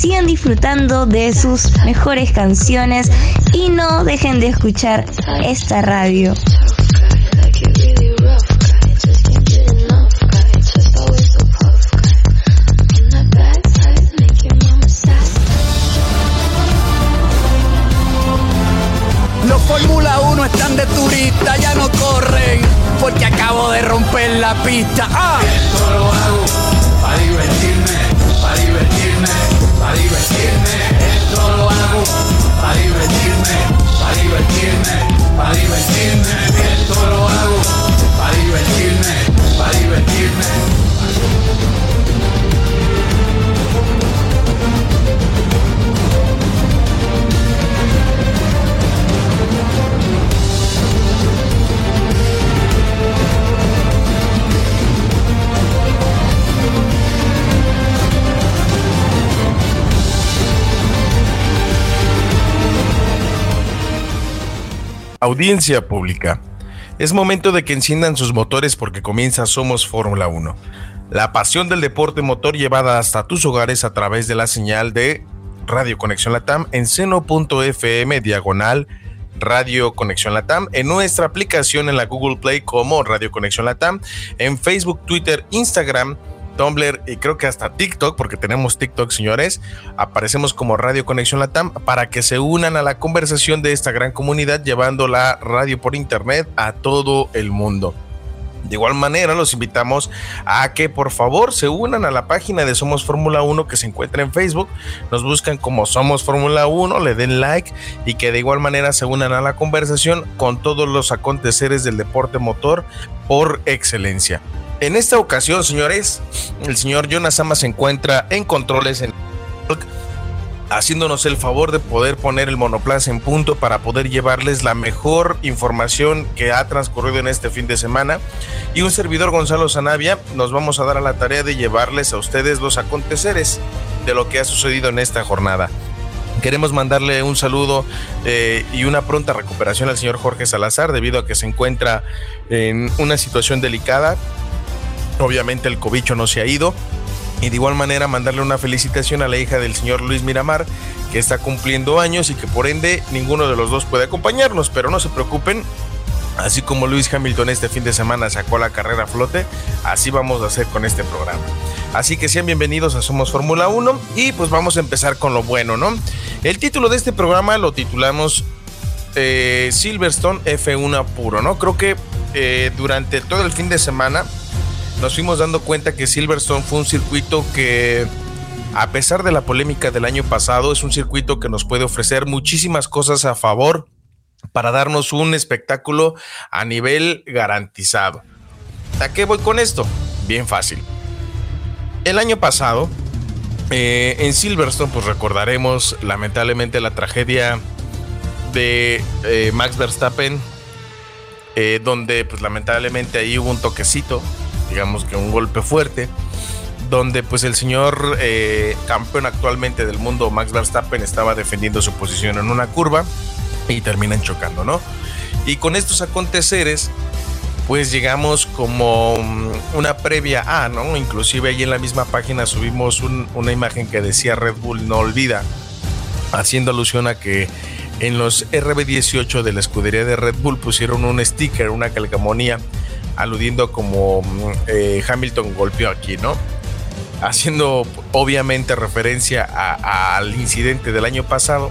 Sigan disfrutando de sus mejores canciones y no dejen de escuchar esta radio. Los Fórmula 1 están de turista, ya no corren, porque acabo de romper la pista. ¡Ah! Para divertirme. Esto lo hago para divertirme, para divertirme, para divertirme. Audiencia pública. Es momento de que enciendan sus motores porque comienza Somos Fórmula 1. La pasión del deporte motor llevada hasta tus hogares a través de la señal de Radio Conexión Latam en seno.fm diagonal Radio Conexión Latam, en nuestra aplicación en la Google Play como Radio Conexión Latam, en Facebook, Twitter, Instagram, Tumblr y creo que hasta TikTok, porque tenemos TikTok, señores. Aparecemos como Radio Conexión Latam para que se unan a la conversación de esta gran comunidad, llevando la radio por internet a todo el mundo. De igual manera, los invitamos a que por favor se unan a la página de Somos Fórmula 1 que se encuentra en Facebook. Nos buscan como Somos Fórmula 1, le den like y que de igual manera se unan a la conversación con todos los aconteceres del deporte motor por excelencia. En esta ocasión, señores, el señor Jonas Sama se encuentra en controles en haciéndonos el favor de poder poner el monoplaza en punto para poder llevarles la mejor información que ha transcurrido en este fin de semana. Y un servidor Gonzalo Zanavia nos vamos a dar a la tarea de llevarles a ustedes los aconteceres de lo que ha sucedido en esta jornada. Queremos mandarle un saludo eh, y una pronta recuperación al señor Jorge Salazar debido a que se encuentra en una situación delicada. Obviamente el cobicho no se ha ido, y de igual manera mandarle una felicitación a la hija del señor Luis Miramar, que está cumpliendo años y que por ende ninguno de los dos puede acompañarnos, pero no se preocupen. Así como Luis Hamilton este fin de semana sacó la carrera a flote, así vamos a hacer con este programa. Así que sean bienvenidos a Somos Fórmula 1 y pues vamos a empezar con lo bueno, ¿no? El título de este programa lo titulamos eh, Silverstone F1 puro, ¿no? Creo que eh, durante todo el fin de semana nos fuimos dando cuenta que Silverstone fue un circuito que, a pesar de la polémica del año pasado, es un circuito que nos puede ofrecer muchísimas cosas a favor para darnos un espectáculo a nivel garantizado. ¿A qué voy con esto? Bien fácil. El año pasado, eh, en Silverstone, pues recordaremos lamentablemente la tragedia de eh, Max Verstappen, eh, donde pues lamentablemente ahí hubo un toquecito, digamos que un golpe fuerte, donde pues el señor eh, campeón actualmente del mundo, Max Verstappen, estaba defendiendo su posición en una curva y terminan chocando, ¿no? Y con estos aconteceres, pues llegamos como una previa a, ¿no? Inclusive ahí en la misma página subimos un, una imagen que decía Red Bull no olvida, haciendo alusión a que en los RB18 de la escudería de Red Bull pusieron un sticker, una calcamonía aludiendo como eh, Hamilton golpeó aquí, ¿no? Haciendo obviamente referencia al incidente del año pasado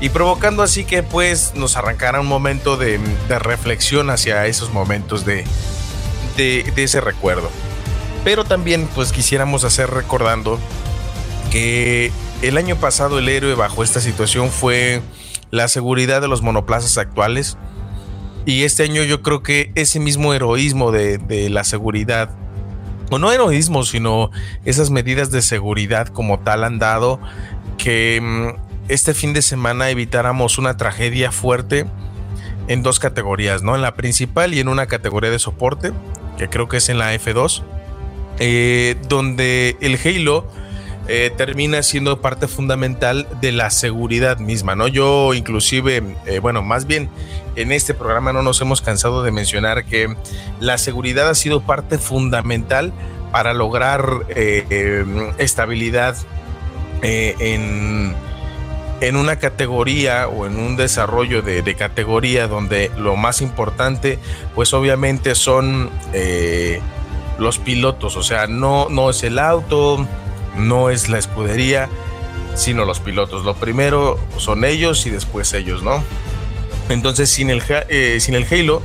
y provocando así que pues nos arrancara un momento de, reflexión hacia esos momentos de, de, de, ese recuerdo. Pero también pues quisiéramos hacer recordando que el año pasado el héroe bajo esta situación fue la seguridad de los monoplazas actuales y este año yo creo que ese mismo heroísmo de, la seguridad, o no heroísmo, sino esas medidas de seguridad como tal han dado que este fin de semana evitáramos una tragedia fuerte en dos categorías, ¿no? En la principal y en una categoría de soporte, que creo que es en la F2, eh, donde el Halo eh, termina siendo parte fundamental de la seguridad misma, ¿no? Yo inclusive, eh, bueno, más bien en este programa no nos hemos cansado de mencionar que la seguridad ha sido parte fundamental para lograr estabilidad en en una categoría o en un desarrollo de, categoría donde lo más importante pues obviamente son eh, los pilotos, o sea, no, no es el auto, no es la escudería, sino los pilotos. Lo primero son ellos y después ellos, ¿no? Entonces sin el, eh, sin el Halo,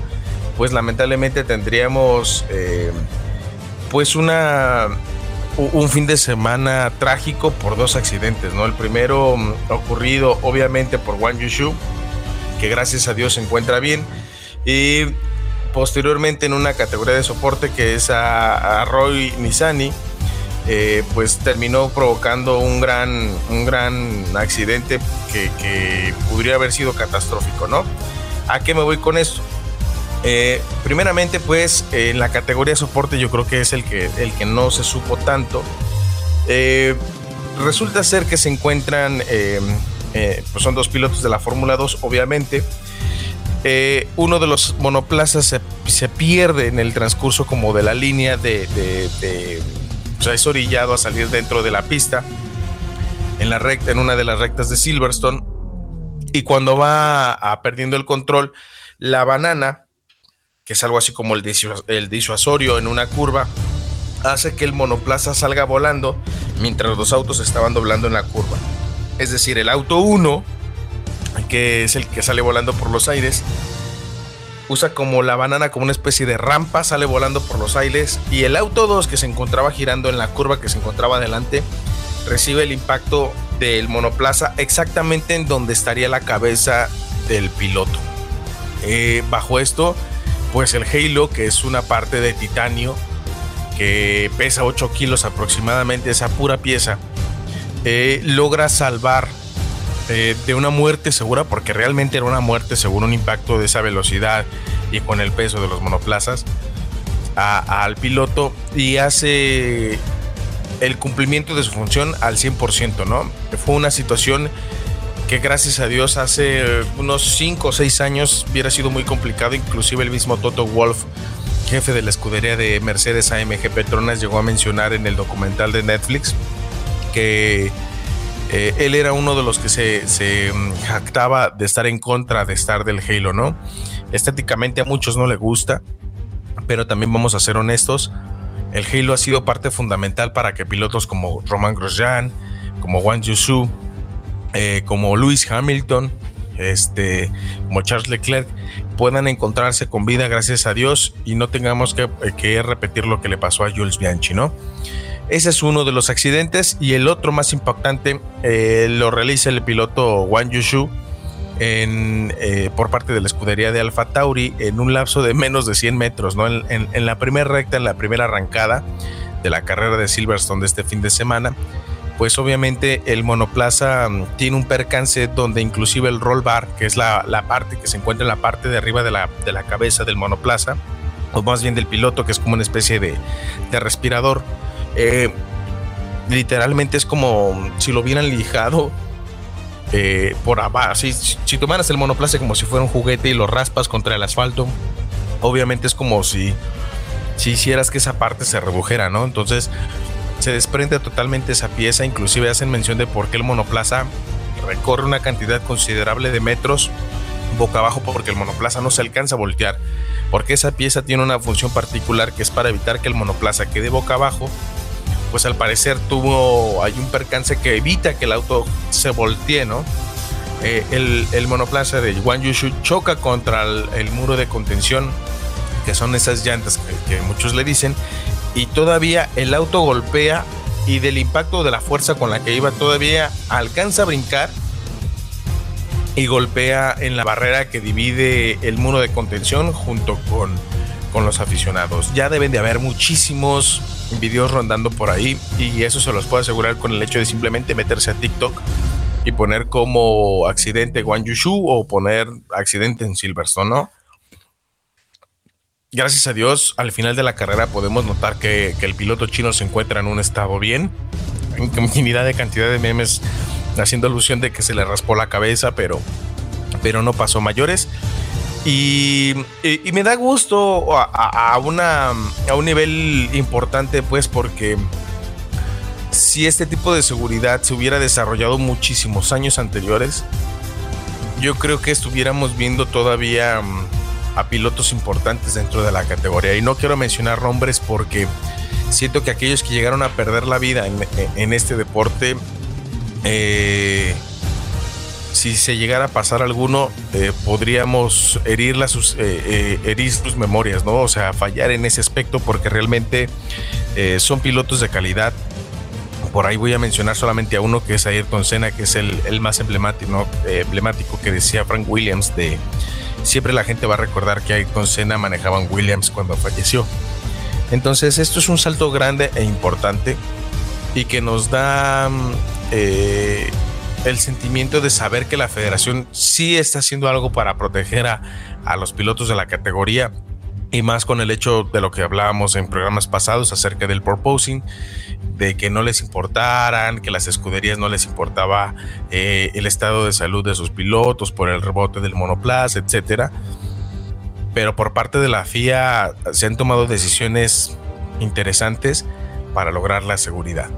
pues lamentablemente tendríamos eh, pues una un fin de semana trágico por dos accidentes, ¿no? El primero mm, ocurrido obviamente por Wang Yushu, que gracias a Dios se encuentra bien, y posteriormente en una categoría de soporte que es a, Roy Nisani, eh, pues terminó provocando un gran, un gran accidente que, que podría haber sido catastrófico, ¿no? ¿A qué me voy con esto? Eh, primeramente, pues en la categoría de soporte yo creo que es el que, el que no se supo tanto. Eh, resulta ser que se encuentran, pues son dos pilotos de la Fórmula 2, obviamente. uno de los monoplazas se, pierde en el transcurso como de la línea de, sea, es orillado a salir dentro de la pista en la recta, en una de las rectas de Silverstone. Y cuando va a perdiendo el control, la banana que es algo así como el, disuasorio en una curva, hace que el monoplaza salga volando mientras los autos estaban doblando en la curva. Es decir, el auto 1, que es el que sale volando por los aires, usa como la banana como una especie de rampa, sale volando por los aires y el auto 2 que se encontraba girando en la curva que se encontraba adelante, recibe el impacto del monoplaza exactamente en donde estaría la cabeza del piloto. Eh, bajo esto, pues el Halo, que es una parte de titanio que pesa 8 kilos aproximadamente, esa pura pieza, eh, logra salvar de una muerte segura, porque realmente era una muerte según un impacto de esa velocidad y con el peso de los monoplazas, al piloto y hace el cumplimiento de su función al 100%, ¿no? Fue una situación que gracias a Dios hace unos 5 o 6 años hubiera sido muy complicado, inclusive el mismo Toto Wolf, jefe de la escudería de Mercedes AMG Petronas, llegó a mencionar en el documental de Netflix que eh, él era uno de los que se, mm, jactaba de estar en contra de estar del Halo, ¿no? Estéticamente a muchos no le gusta, pero también vamos a ser honestos, el Halo ha sido parte fundamental para que pilotos como Roman Grosjean, como Wang Yusu, eh, como Lewis Hamilton, este, como Charles Leclerc, puedan encontrarse con vida, gracias a Dios, y no tengamos que, que, repetir lo que le pasó a Jules Bianchi, ¿no? Ese es uno de los accidentes, y el otro más impactante eh, lo realiza el piloto Wang Yushu eh, por parte de la escudería de Alfa Tauri en un lapso de menos de 100 metros, ¿no? En, en la primera recta, en la primera arrancada de la carrera de Silverstone de este fin de semana pues obviamente el monoplaza mm, tiene un percance donde inclusive el roll bar, que es la, parte que se encuentra en la parte de arriba de la, de la, cabeza del monoplaza, o más bien del piloto, que es como una especie de, respirador, eh, literalmente es como si lo hubieran lijado eh, por abajo. Si, si tomaras el monoplaza como si fuera un juguete y lo raspas contra el asfalto, obviamente es como si, si hicieras que esa parte se redujera, ¿no? Entonces se desprende totalmente esa pieza, inclusive hacen mención de por qué el monoplaza recorre una cantidad considerable de metros boca abajo porque el monoplaza no se alcanza a voltear, porque esa pieza tiene una función particular que es para evitar que el monoplaza quede boca abajo, pues al parecer tuvo, hay un percance que evita que el auto se voltee, ¿no? Eh, el, monoplaza de Wang Yushu choca contra el, muro de contención, que son esas llantas que muchos le dicen, y todavía el auto golpea y del impacto de la fuerza con la que iba todavía alcanza a brincar y golpea en la barrera que divide el muro de contención junto con, con los aficionados. Ya deben de haber muchísimos videos rondando por ahí y eso se los puedo asegurar con el hecho de simplemente meterse a TikTok y poner como accidente Guan Yushu o poner accidente en Silverstone. Gracias a Dios, al final de la carrera podemos notar que, el piloto chino se encuentra en un estado bien. Infinidad de cantidad de memes haciendo alusión de que se le raspó la cabeza, pero, pero no pasó mayores. Y, me da gusto a, una, a un nivel importante, pues, porque si este tipo de seguridad se hubiera desarrollado muchísimos años anteriores, yo creo que estuviéramos viendo todavía mm, a pilotos importantes dentro de la categoría. Y no quiero mencionar nombres porque siento que aquellos que llegaron a perder la vida en, este deporte, eh, si se llegara a pasar alguno, eh, podríamos herir, sus, eh, herir sus memorias, ¿no? O sea, fallar en ese aspecto porque realmente son pilotos de calidad por ahí voy a mencionar solamente a uno que es Ayrton Senna, que es el, más emblemático, eh, emblemático que decía Frank Williams de siempre la gente va a recordar que Ayrton Senna manejaba un Williams cuando falleció. Entonces esto es un salto grande e importante y que nos da mm, eh, el sentimiento de saber que la federación sí está haciendo algo para proteger a, a los pilotos de la categoría y más con el hecho de lo que hablábamos en programas pasados acerca del proposing, de que no les importaran, que las escuderías no les importaba eh, el estado de salud de sus pilotos por el rebote del monoplaza, etcétera. Pero por parte de la FIA se han tomado decisiones interesantes para lograr la seguridad.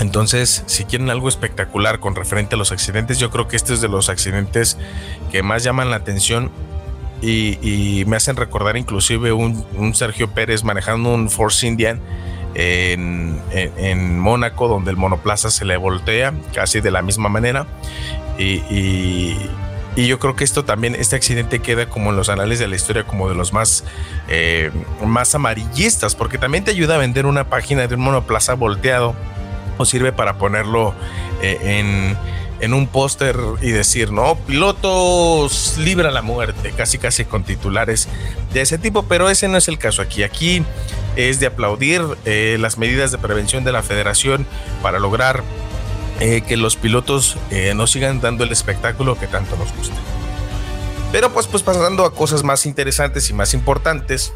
Entonces, si quieren algo espectacular con referente a los accidentes, yo creo que este es de los accidentes que más llaman la atención y, me hacen recordar inclusive un, Sergio Pérez manejando un Force Indian en, Mónaco, donde el monoplaza se le voltea casi de la misma manera. Y, yo creo que esto también, este accidente queda como en los anales de la historia, como de los más, eh, más amarillistas, porque también te ayuda a vender una página de un monoplaza volteado sirve para ponerlo eh, en en un póster y decir, no, pilotos libra la muerte, casi casi con titulares de ese tipo, pero ese no es el caso aquí. Aquí es de aplaudir eh, las medidas de prevención de la federación para lograr eh, que los pilotos eh, nos sigan dando el espectáculo que tanto nos gusta. Pero pues, pues pasando a cosas más interesantes y más importantes,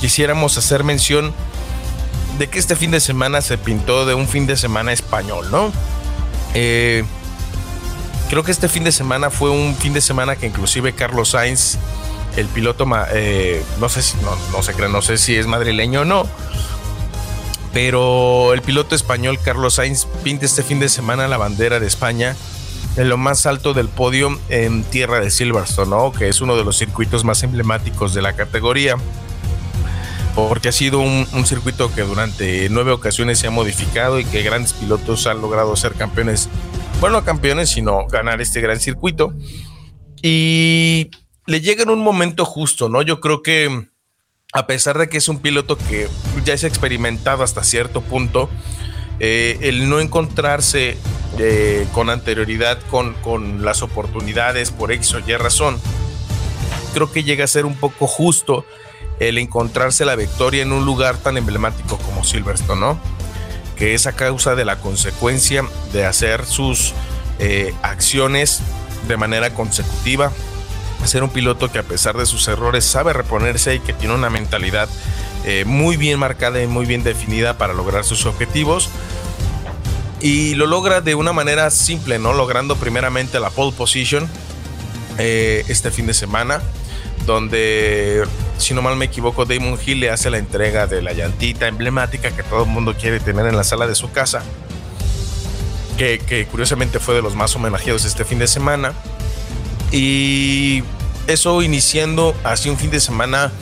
quisiéramos hacer mención de que este fin de semana se pintó de un fin de semana español, ¿no? Eh, Creo que este fin de semana fue un fin de semana que inclusive Carlos Sainz, el piloto, eh, no sé si, no, sé, no sé si es madrileño o no, pero el piloto español Carlos Sainz pinta este fin de semana la bandera de España en lo más alto del podio en tierra de Silverstone, ¿no? que es uno de los circuitos más emblemáticos de la categoría, porque ha sido un, circuito que durante nueve ocasiones se ha modificado y que grandes pilotos han logrado ser campeones bueno, campeones, sino ganar este gran circuito. Y le llega en un momento justo, ¿no? Yo creo que a pesar de que es un piloto que ya es experimentado hasta cierto punto, eh, el no encontrarse eh, con anterioridad con, con, las oportunidades por X o Y razón, creo que llega a ser un poco justo el encontrarse la victoria en un lugar tan emblemático como Silverstone, ¿no? que es a causa de la consecuencia de hacer sus eh, acciones de manera consecutiva. Ser un piloto que a pesar de sus errores sabe reponerse y que tiene una mentalidad eh, muy bien marcada y muy bien definida para lograr sus objetivos. Y lo logra de una manera simple, ¿no? Logrando primeramente la pole position eh, este fin de semana donde, si no mal me equivoco, Damon Hill le hace la entrega de la llantita emblemática que todo el mundo quiere tener en la sala de su casa, que, curiosamente fue de los más homenajeados este fin de semana. Y eso iniciando así un fin de semana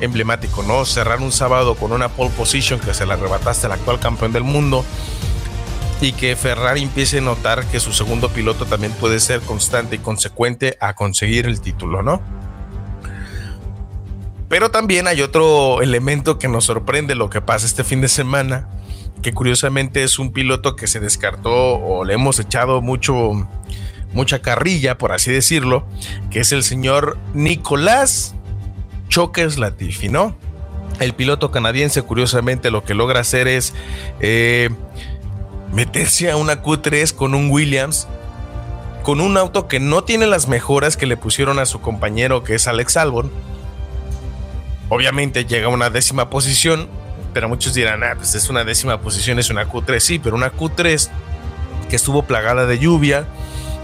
emblemático, ¿no? Cerrar un sábado con una pole position que se la arrebataste al actual campeón del mundo y que Ferrari empiece a notar que su segundo piloto también puede ser constante y consecuente a conseguir el título, ¿no? Pero también hay otro elemento que nos sorprende lo que pasa este fin de semana, que curiosamente es un piloto que se descartó o le hemos echado mucho mucha carrilla, por así decirlo, que es el señor Nicolás Chokers Latifi, ¿no? El piloto canadiense, curiosamente, lo que logra hacer es eh, meterse a una Q3 con un Williams con un auto que no tiene las mejoras que le pusieron a su compañero que es Alex Albon. Obviamente llega a una décima posición, pero muchos dirán, ah, pues es una décima posición, es una Q3, sí, pero una Q3 que estuvo plagada de lluvia,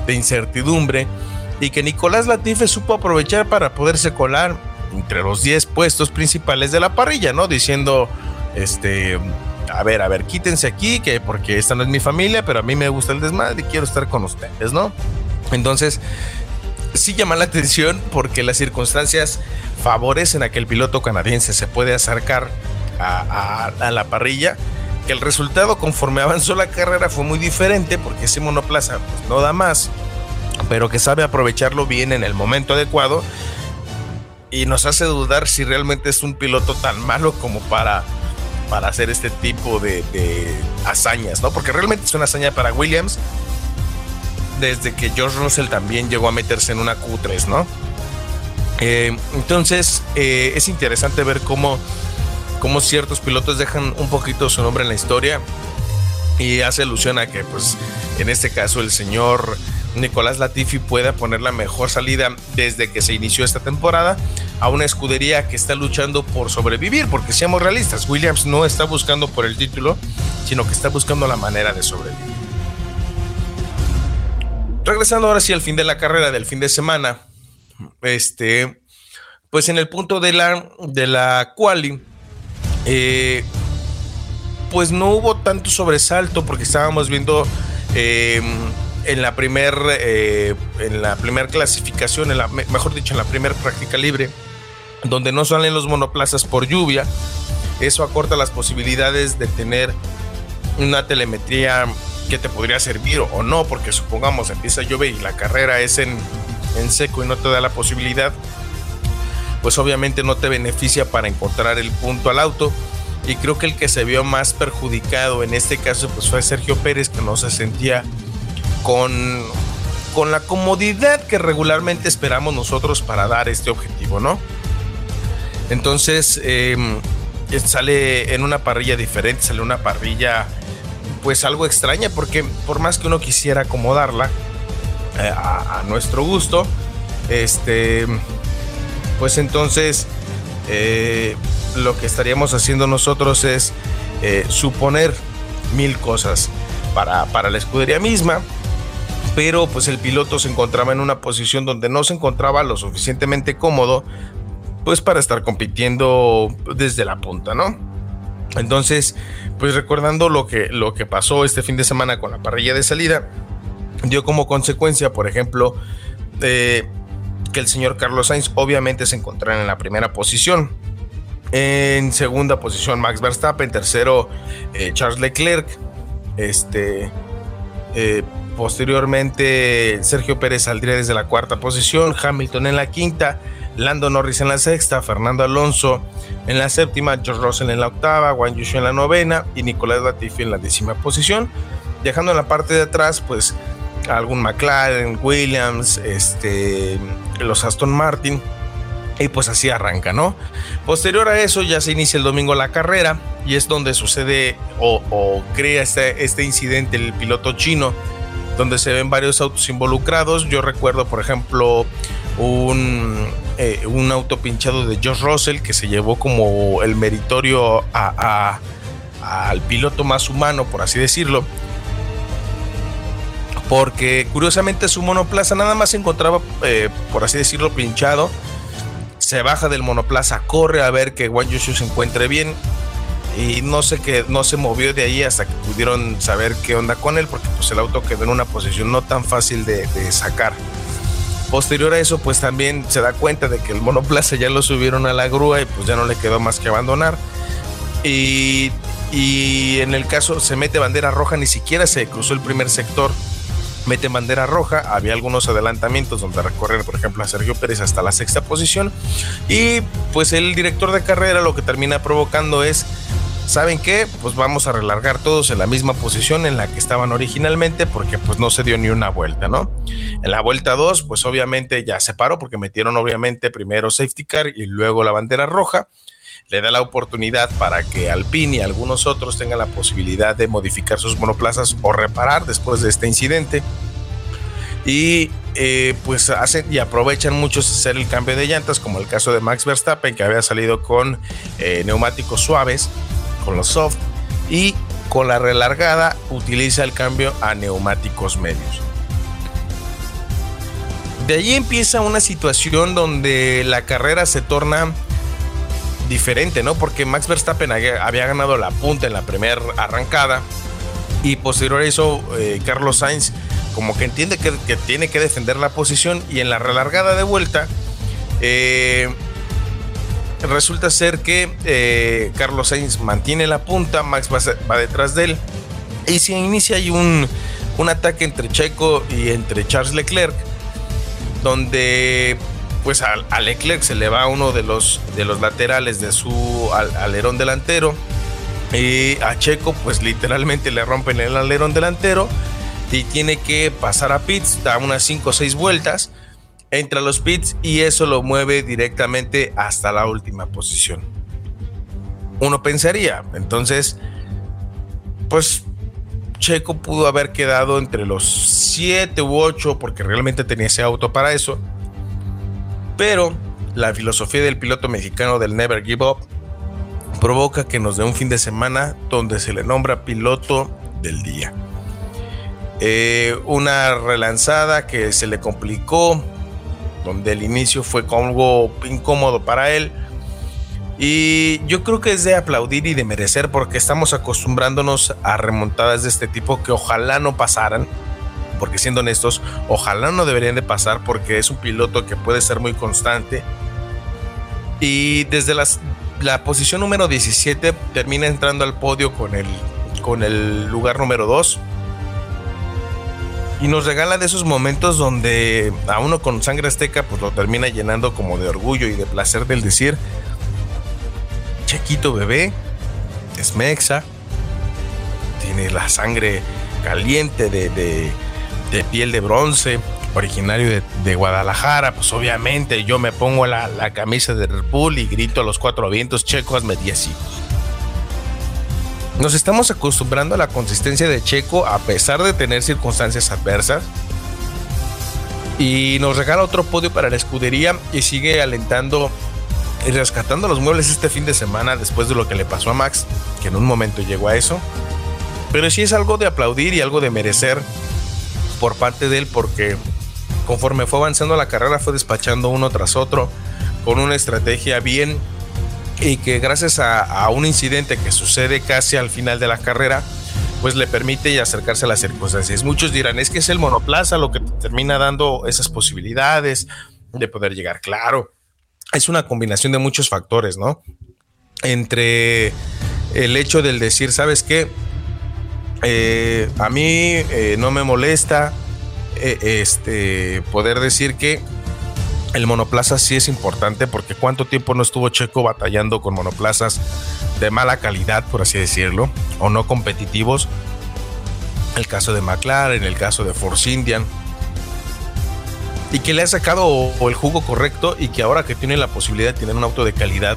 de incertidumbre, y que Nicolás Latife supo aprovechar para poderse colar entre los 10 puestos principales de la parrilla, ¿no? Diciendo, este, a ver, a ver, quítense aquí, que porque esta no es mi familia, pero a mí me gusta el desmadre y quiero estar con ustedes, ¿no? Entonces, sí llama la atención porque las circunstancias favorecen a que el piloto canadiense se puede acercar a, la parrilla. Que el resultado conforme avanzó la carrera fue muy diferente porque ese monoplaza pues, no da más, pero que sabe aprovecharlo bien en el momento adecuado y nos hace dudar si realmente es un piloto tan malo como para para hacer este tipo de, hazañas, ¿no? Porque realmente es una hazaña para Williams desde que George Russell también llegó a meterse en una Q3, ¿no? Eh, entonces eh, es interesante ver cómo, cómo ciertos pilotos dejan un poquito su nombre en la historia y hace alusión a que, pues, en este caso el señor Nicolás Latifi pueda poner la mejor salida desde que se inició esta temporada a una escudería que está luchando por sobrevivir, porque seamos realistas, Williams no está buscando por el título, sino que está buscando la manera de sobrevivir. Regresando ahora sí al fin de la carrera del fin de semana, este, pues en el punto de la, de la quali, eh, pues no hubo tanto sobresalto porque estábamos viendo eh, en la primer eh, en la primera clasificación, en la, mejor dicho, en la primera práctica libre, donde no salen los monoplazas por lluvia. Eso acorta las posibilidades de tener una telemetría que te podría servir o no, porque supongamos empieza a llover y la carrera es en, en seco y no te da la posibilidad, pues obviamente no te beneficia para encontrar el punto al auto. Y creo que el que se vio más perjudicado en este caso pues fue Sergio Pérez, que no se sentía con, con la comodidad que regularmente esperamos nosotros para dar este objetivo, ¿no? Entonces em, sale en una parrilla diferente, sale una parrilla pues algo extraña porque por más que uno quisiera acomodarla eh, a, nuestro gusto, este, pues entonces eh, lo que estaríamos haciendo nosotros es eh, suponer mil cosas para, para la escudería misma pero pues el piloto se encontraba en una posición donde no se encontraba lo suficientemente cómodo pues para estar compitiendo desde la punta, ¿no? Entonces, pues recordando lo que, lo que pasó este fin de semana con la parrilla de salida, dio como consecuencia, por ejemplo, eh, que el señor Carlos Sainz obviamente se encontrara en la primera posición. En segunda posición Max Verstappen, tercero eh, Charles Leclerc, este, eh, Posteriormente, Sergio Pérez saldría desde la cuarta posición, Hamilton en la quinta, Lando Norris en la sexta, Fernando Alonso en la séptima, George Russell en la octava, Juan Yushu en la novena y Nicolás Latifi en la décima posición. Dejando en la parte de atrás, pues algún McLaren, Williams, este, los Aston Martin. Y pues así arranca, ¿no? Posterior a eso ya se inicia el domingo la carrera y es donde sucede o, crea este, este incidente el piloto chino donde se ven varios autos involucrados. Yo recuerdo, por ejemplo, un, eh, un auto pinchado de Josh Russell que se llevó como el meritorio al piloto más humano, por así decirlo. Porque curiosamente su monoplaza nada más se encontraba, eh, por así decirlo, pinchado. Se baja del monoplaza, corre a ver que Juan Yushu se encuentre bien y no sé qué, no se movió de ahí hasta que pudieron saber qué onda con él, porque pues el auto quedó en una posición no tan fácil de, sacar. Posterior a eso, pues también se da cuenta de que el monoplaza ya lo subieron a la grúa y pues ya no le quedó más que abandonar. Y, y en el caso se mete bandera roja, ni siquiera se cruzó el primer sector mete bandera roja. Había algunos adelantamientos donde recorrer, por ejemplo, a Sergio Pérez hasta la sexta posición. Y pues el director de carrera lo que termina provocando es ¿saben qué? Pues vamos a relargar todos en la misma posición en la que estaban originalmente porque pues no se dio ni una vuelta, ¿no? En la vuelta 2 pues obviamente ya se paró porque metieron obviamente primero safety car y luego la bandera roja. Le da la oportunidad para que Alpine y algunos otros tengan la posibilidad de modificar sus monoplazas o reparar después de este incidente. y eh, pues hacen y aprovechan muchos hacer el cambio de llantas, como el caso de Max Verstappen, que había salido con eh, neumáticos suaves, con los soft, y con la relargada utiliza el cambio a neumáticos medios. De ahí empieza una situación donde la carrera se torna diferente, ¿no? Porque Max Verstappen había ganado la punta en la primera arrancada y posterior a eso eh, Carlos Sainz como que entiende que, tiene que defender la posición y en la relargada de vuelta eh, resulta ser que eh, Carlos Sainz mantiene la punta, Max va, detrás de él y se inicia ahí un, un ataque entre Checo y entre Charles Leclerc donde pues a, Leclerc se le va uno de los, de los laterales de su alerón delantero y a Checo pues literalmente le rompen el alerón delantero y tiene que pasar a pits, da unas 5 o 6 vueltas, entra a los pits y eso lo mueve directamente hasta la última posición. Uno pensaría, entonces, pues Checo pudo haber quedado entre los 7 u 8 porque realmente tenía ese auto para eso. Pero la filosofía del piloto mexicano del Never Give Up provoca que nos dé un fin de semana donde se le nombra piloto del día. Eh, una relanzada que se le complicó, donde el inicio fue algo incómodo para él y yo creo que es de aplaudir y de merecer porque estamos acostumbrándonos a remontadas de este tipo que ojalá no pasaran. Porque siendo honestos, ojalá no deberían de pasar porque es un piloto que puede ser muy constante. Y desde las, la posición número 17 termina entrando al podio con el, con el lugar número 2. Y nos regala de esos momentos donde a uno con sangre azteca pues lo termina llenando como de orgullo y de placer del decir, Chequito bebé, es mexa, tiene la sangre caliente de, piel de bronce, originario de, Guadalajara, pues obviamente yo me pongo la, camisa de Red Bull y grito a los cuatro vientos, Checo, hazme 10 hijos. Nos estamos acostumbrando a la consistencia de Checo a pesar de tener circunstancias adversas. Y nos regala otro podio para la escudería y sigue alentando y rescatando los muebles este fin de semana después de lo que le pasó a Max, que en un momento llegó a eso. Pero sí es algo de aplaudir y algo de merecer por parte de él porque conforme fue avanzando la carrera fue despachando uno tras otro con una estrategia bien y que gracias a, un incidente que sucede casi al final de la carrera, pues le permite acercarse a las circunstancias. Muchos dirán, es que es el monoplaza lo que termina dando esas posibilidades de poder llegar. Claro, es una combinación de muchos factores, ¿no? Entre el hecho del decir, ¿sabes qué? Eh, a mí eh, no me molesta eh, este, poder decir que el monoplaza sí es importante porque cuánto tiempo no estuvo Checo batallando con monoplazas de mala calidad, por así decirlo, o no competitivos. El caso de McLaren, el caso de Force Indian, y que le ha sacado el jugo correcto y que ahora que tiene la posibilidad de tener un auto de calidad,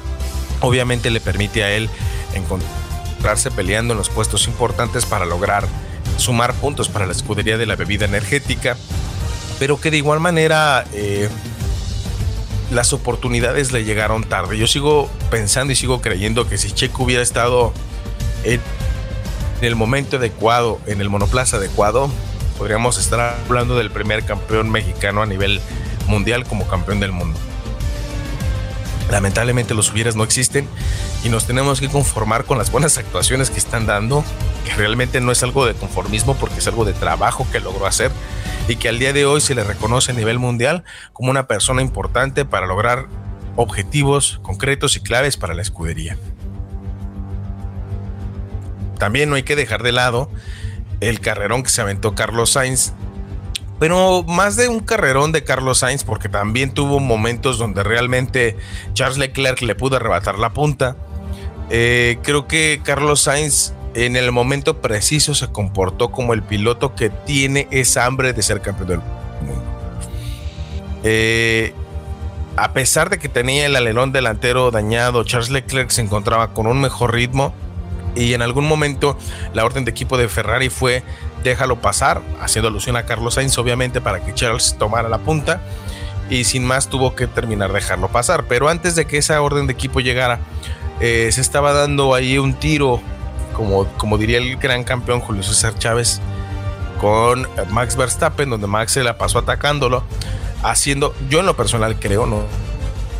obviamente le permite a él encontrarse peleando en los puestos importantes para lograr sumar puntos para la escudería de la bebida energética, pero que de igual manera eh, las oportunidades le llegaron tarde. Yo sigo pensando y sigo creyendo que si Checo hubiera estado en el momento adecuado, en el monoplaza adecuado, podríamos estar hablando del primer campeón mexicano a nivel mundial como campeón del mundo. Lamentablemente los hubieras no existen y nos tenemos que conformar con las buenas actuaciones que están dando, que realmente no es algo de conformismo porque es algo de trabajo que logró hacer y que al día de hoy se le reconoce a nivel mundial como una persona importante para lograr objetivos concretos y claves para la escudería. También no hay que dejar de lado el carrerón que se aventó Carlos Sainz. Pero más de un carrerón de Carlos Sainz, porque también tuvo momentos donde realmente Charles Leclerc le pudo arrebatar la punta. Eh, creo que Carlos Sainz en el momento preciso se comportó como el piloto que tiene esa hambre de ser campeón del mundo. Eh, a pesar de que tenía el alerón delantero dañado, Charles Leclerc se encontraba con un mejor ritmo y en algún momento la orden de equipo de Ferrari fue déjalo pasar, haciendo alusión a Carlos Sainz obviamente para que Charles tomara la punta y sin más tuvo que terminar dejarlo pasar. Pero antes de que esa orden de equipo llegara, eh, se estaba dando ahí un tiro, como, como diría el gran campeón Julio César Chávez, con Max Verstappen, donde Max se la pasó atacándolo, haciendo, yo en lo personal creo, no,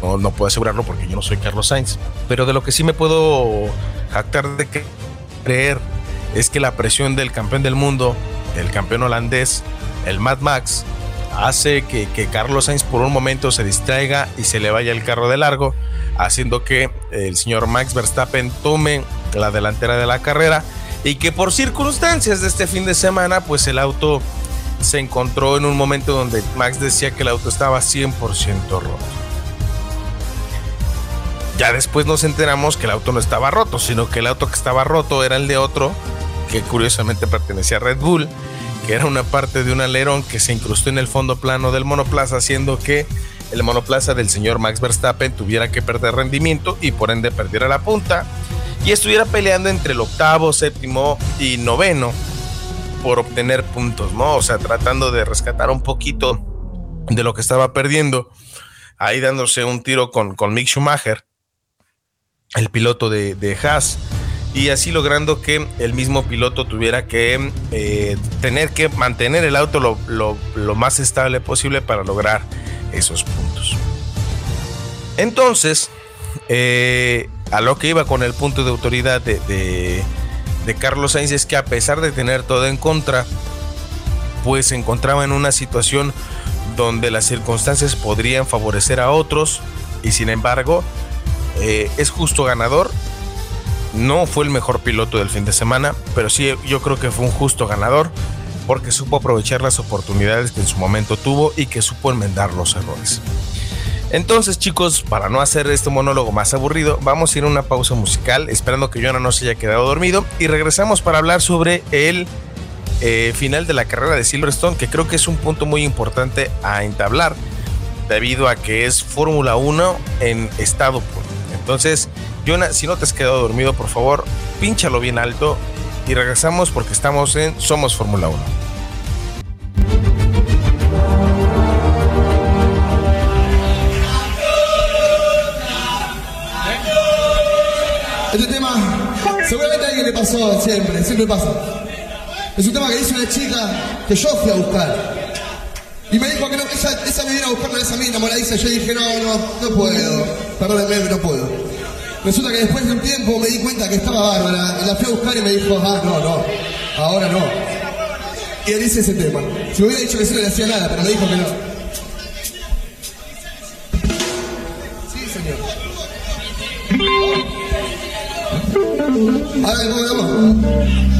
no, puedo asegurarlo porque yo no soy Carlos Sainz, pero de lo que sí me puedo jactar de creer es que la presión del campeón del mundo, el campeón holandés, el Mad Max, hace que, Carlos Sainz por un momento se distraiga y se le vaya el carro de largo, haciendo que el señor Max Verstappen tome la delantera de la carrera y que por circunstancias de este fin de semana, pues el auto se encontró en un momento donde Max decía que el auto estaba 100% roto. Ya después nos enteramos que el auto no estaba roto, sino que el auto que estaba roto era el de otro, que curiosamente pertenecía a Red Bull que era una parte de un alerón que se incrustó en el fondo plano del monoplaza, haciendo que el monoplaza del señor Max Verstappen tuviera que perder rendimiento y por ende perdiera la punta y estuviera peleando entre el octavo, séptimo y noveno por obtener puntos, ¿no? O sea, tratando de rescatar un poquito de lo que estaba perdiendo, ahí dándose un tiro con, con Mick Schumacher, el piloto de, de Haas y así logrando que el mismo piloto tuviera que eh, tener que mantener el auto lo, más estable posible para lograr esos puntos. Entonces, eh, a lo que iba con el punto de autoridad de, de, Carlos Sainz es que a pesar de tener todo en contra, pues se encontraba en una situación donde las circunstancias podrían favorecer a otros y sin embargo eh, es justo ganador no fue el mejor piloto del fin de semana, pero sí yo creo que fue un justo ganador porque supo aprovechar las oportunidades que en su momento tuvo y que supo enmendar los errores. Entonces chicos, para no hacer este monólogo más aburrido, vamos a ir a una pausa musical esperando que Jonah no se haya quedado dormido y regresamos para hablar sobre el eh, final de la carrera de Silverstone, que creo que es un punto muy importante a entablar debido a que es Fórmula 1 en estado puro. Entonces, Jonah, si no te has quedado dormido, por favor, pínchalo bien alto y regresamos porque estamos en Somos Fórmula 1. Este tema, seguramente a alguien le pasó siempre, siempre pasa. Es un tema que dice una chica que yo fui a buscar. Y me dijo que no, esa, esa me viene a buscar esa mina moradiza. Yo dije, no, no, no puedo. Perdónenme, no puedo. Resulta que después de un tiempo me di cuenta que estaba bárbara. La fui a buscar y me dijo, ah, no, no, ahora no. Y él dice ese tema. Si hubiera dicho que sí no le hacía nada, pero me dijo que no. Sí, señor. A ver, ¿cómo vamos?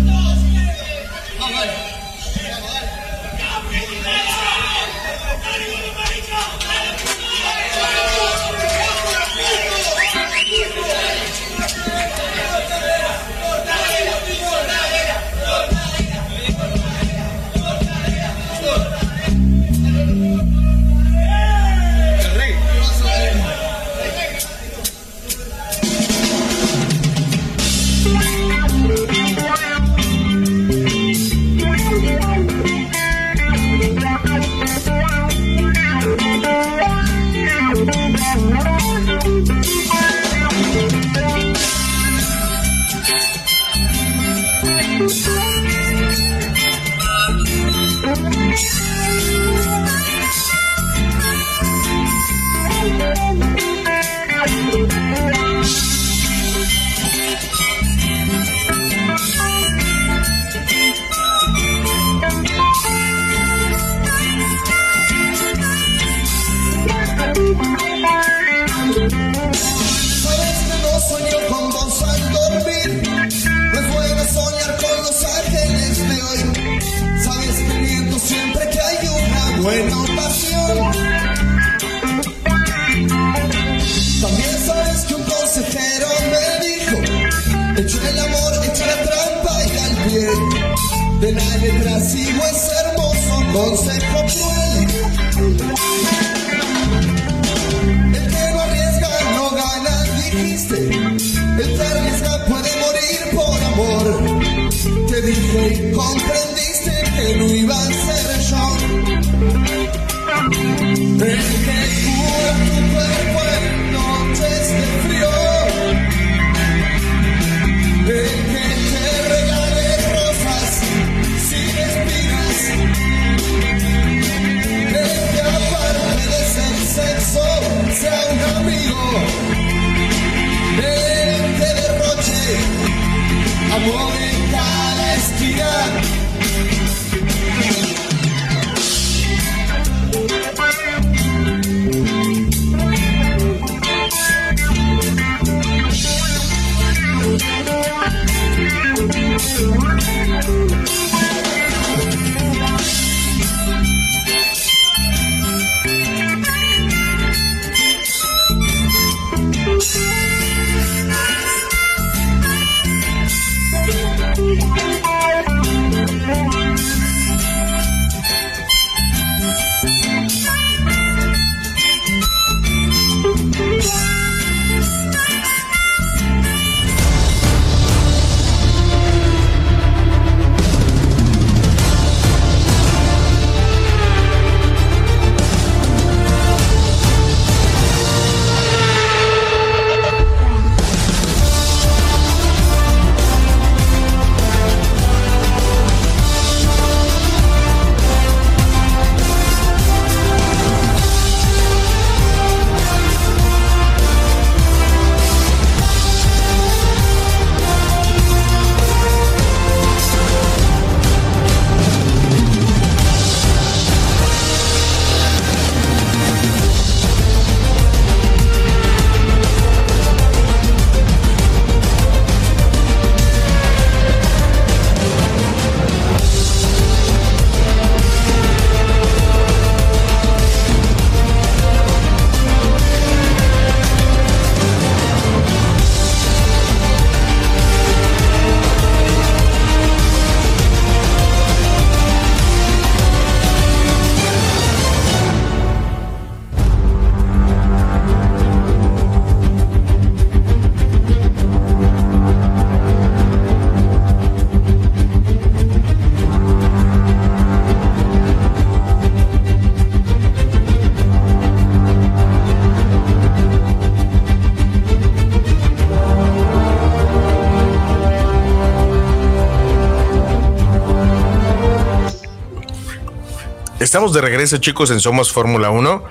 Estamos de regreso, chicos, en Somos Fórmula 1,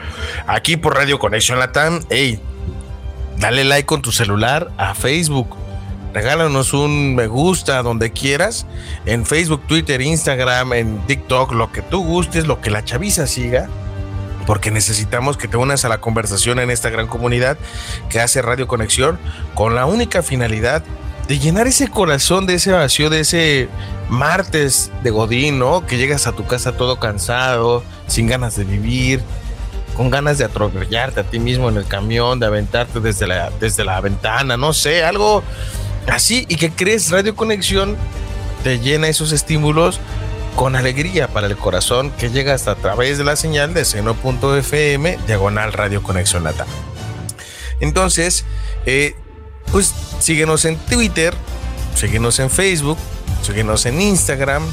aquí por Radio Conexión Latam. Hey, dale like con tu celular a Facebook. Regálanos un me gusta donde quieras, en Facebook, Twitter, Instagram, en TikTok, lo que tú gustes, lo que la chaviza siga, porque necesitamos que te unas a la conversación en esta gran comunidad que hace Radio Conexión con la única finalidad de llenar ese corazón de ese vacío, de ese martes de Godín, ¿no? Que llegas a tu casa todo cansado, sin ganas de vivir, con ganas de atropellarte a ti mismo en el camión, de aventarte desde la, desde la ventana, no sé, algo así, y que crees Radio Conexión te llena esos estímulos con alegría para el corazón que llega hasta través de la señal de seno.fm diagonal Radio Conexión Lata. Entonces, eh, pues síguenos en Twitter, síguenos en Facebook, síguenos en Instagram.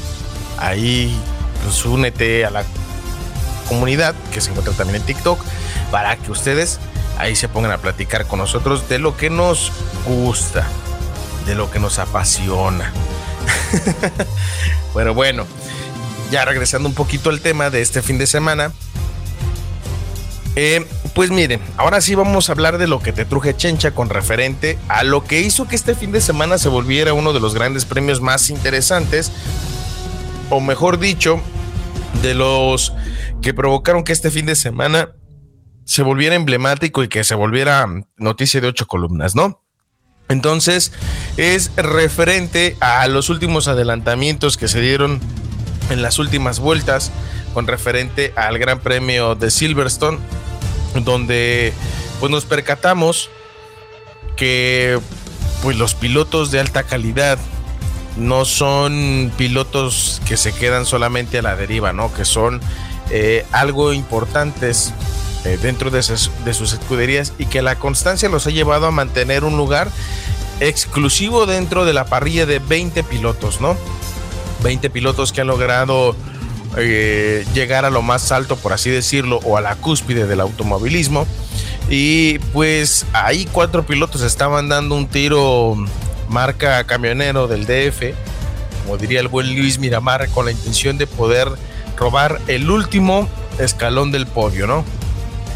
Ahí pues únete a la comunidad que se encuentra también en TikTok para que ustedes ahí se pongan a platicar con nosotros de lo que nos gusta, de lo que nos apasiona. bueno, bueno, ya regresando un poquito al tema de este fin de semana. Eh, pues miren, ahora sí vamos a hablar de lo que te truje Chencha con referente a lo que hizo que este fin de semana se volviera uno de los grandes premios más interesantes, o mejor dicho, de los que provocaron que este fin de semana se volviera emblemático y que se volviera noticia de ocho columnas, ¿no? Entonces, es referente a los últimos adelantamientos que se dieron en las últimas vueltas con referente al Gran Premio de Silverstone donde pues nos percatamos que pues los pilotos de alta calidad no son pilotos que se quedan solamente a la deriva, ¿no? Que son eh, algo importantes eh, dentro de sus, de sus escuderías y que la constancia los ha llevado a mantener un lugar exclusivo dentro de la parrilla de 20 pilotos, ¿no? 20 pilotos que han logrado eh, llegar a lo más alto, por así decirlo, o a la cúspide del automovilismo. Y pues ahí cuatro pilotos estaban dando un tiro marca camionero del DF, como diría el buen Luis Miramar, con la intención de poder robar el último escalón del podio, ¿no?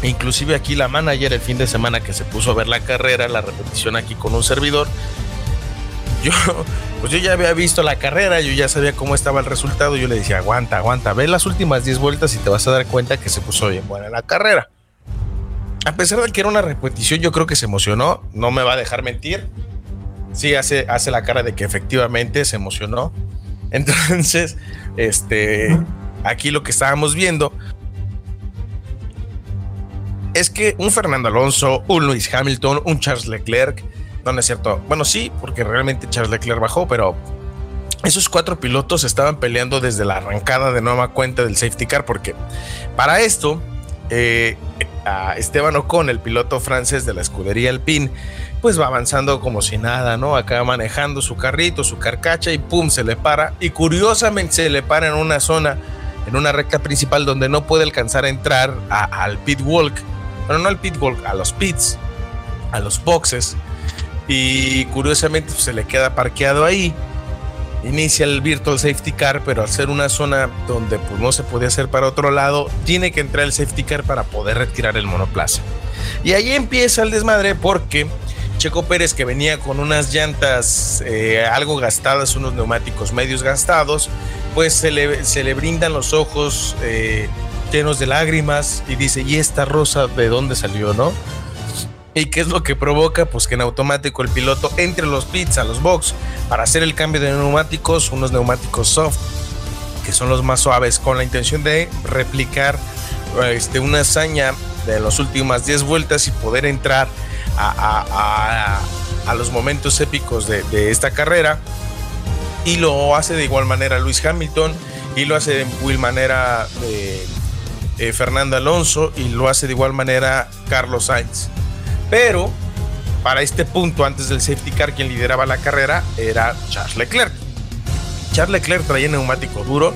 Inclusive aquí la manager el fin de semana que se puso a ver la carrera, la repetición aquí con un servidor, yo, pues yo ya había visto la carrera, yo ya sabía cómo estaba el resultado, yo le decía, aguanta, aguanta, ve las últimas 10 vueltas y te vas a dar cuenta que se puso bien buena la carrera. A pesar de que era una repetición, yo creo que se emocionó, no me va a dejar mentir. Sí, hace, hace la cara de que efectivamente se emocionó. Entonces, este, aquí lo que estábamos viendo es que un Fernando Alonso, un Luis Hamilton, un Charles Leclerc, no, es cierto. Bueno, sí, porque realmente Charles Leclerc bajó, pero esos cuatro pilotos estaban peleando desde la arrancada de nueva cuenta del safety car, porque para esto, eh, a Esteban Ocon, el piloto francés de la escudería Alpine, pues va avanzando como si nada, ¿no? Acá manejando su carrito, su carcacha y pum, se le para. Y curiosamente se le para en una zona, en una recta principal donde no puede alcanzar a entrar al pit walk. Bueno, no al pit walk, a los pits, a los boxes y curiosamente pues, se le queda parqueado ahí. Inicia el Virtual Safety Car, pero al ser una zona donde pues, no se podía hacer para otro lado, tiene que entrar el Safety Car para poder retirar el monoplaza. Y ahí empieza el desmadre porque Checo Pérez, que venía con unas llantas eh, algo gastadas, unos neumáticos medios gastados, pues se le, brindan los ojos eh, llenos de lágrimas y dice, ¿y esta rosa de dónde salió, no? ¿Y qué es lo que provoca? Pues que en automático el piloto entre los pits a los box para hacer el cambio de neumáticos, unos neumáticos soft, que son los más suaves, con la intención de replicar este, una hazaña de las últimas 10 vueltas y poder entrar a, los momentos épicos de, esta carrera. Y lo hace de igual manera Luis Hamilton y lo hace de igual manera eh, Fernando Alonso y lo hace de igual manera Carlos Sainz. Pero para este punto, antes del safety car, quien lideraba la carrera era Charles Leclerc. Charles Leclerc traía neumático duro.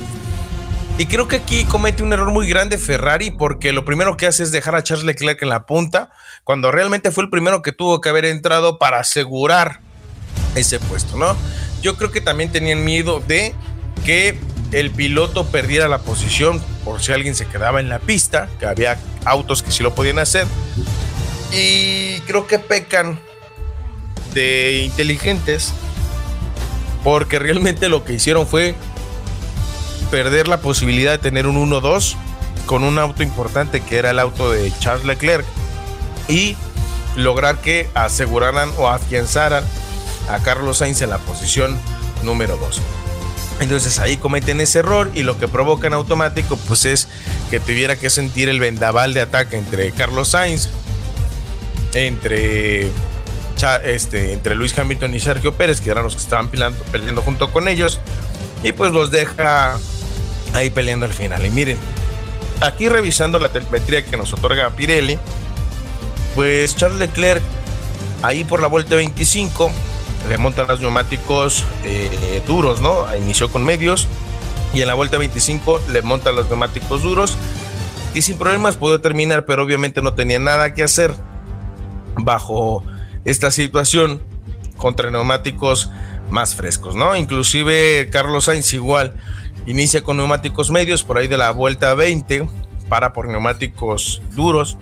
Y creo que aquí comete un error muy grande Ferrari porque lo primero que hace es dejar a Charles Leclerc en la punta cuando realmente fue el primero que tuvo que haber entrado para asegurar ese puesto, ¿no? Yo creo que también tenían miedo de que el piloto perdiera la posición por si alguien se quedaba en la pista, que había autos que sí lo podían hacer. Y creo que pecan de inteligentes porque realmente lo que hicieron fue perder la posibilidad de tener un 1-2 con un auto importante que era el auto de Charles Leclerc y lograr que aseguraran o afianzaran a Carlos Sainz en la posición número 2. Entonces ahí cometen ese error y lo que provoca automático pues es que tuviera que sentir el vendaval de ataque entre Carlos Sainz, entre, este, entre Luis Hamilton y Sergio Pérez, que eran los que estaban peleando, peleando junto con ellos, y pues los deja ahí peleando al final. Y miren, aquí revisando la telemetría que nos otorga Pirelli, pues Charles Leclerc, ahí por la vuelta 25, le montan los neumáticos eh, duros, ¿no? Inició con medios y en la vuelta 25 le montan los neumáticos duros y sin problemas pudo terminar, pero obviamente no tenía nada que hacer bajo esta situación contra neumáticos más frescos, ¿no? Inclusive Carlos Sainz igual inicia con neumáticos medios por ahí de la vuelta 20, para por neumáticos duros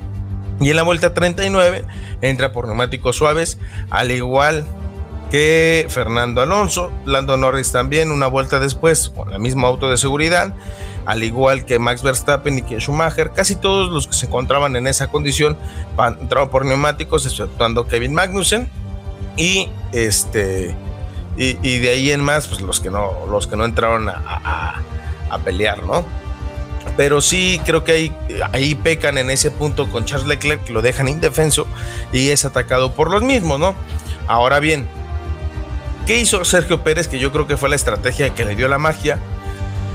y en la vuelta 39 entra por neumáticos suaves, al igual que Fernando Alonso, Lando Norris también una vuelta después con el mismo auto de seguridad al igual que Max Verstappen y que Schumacher, casi todos los que se encontraban en esa condición entraron por neumáticos, exceptuando Kevin Magnussen y este y, de ahí en más, pues los que no, los que no entraron a, pelear, ¿no? Pero sí creo que ahí, ahí pecan en ese punto con Charles Leclerc, que lo dejan indefenso y es atacado por los mismos, ¿no? Ahora bien, ¿qué hizo Sergio Pérez? Que yo creo que fue la estrategia que le dio la magia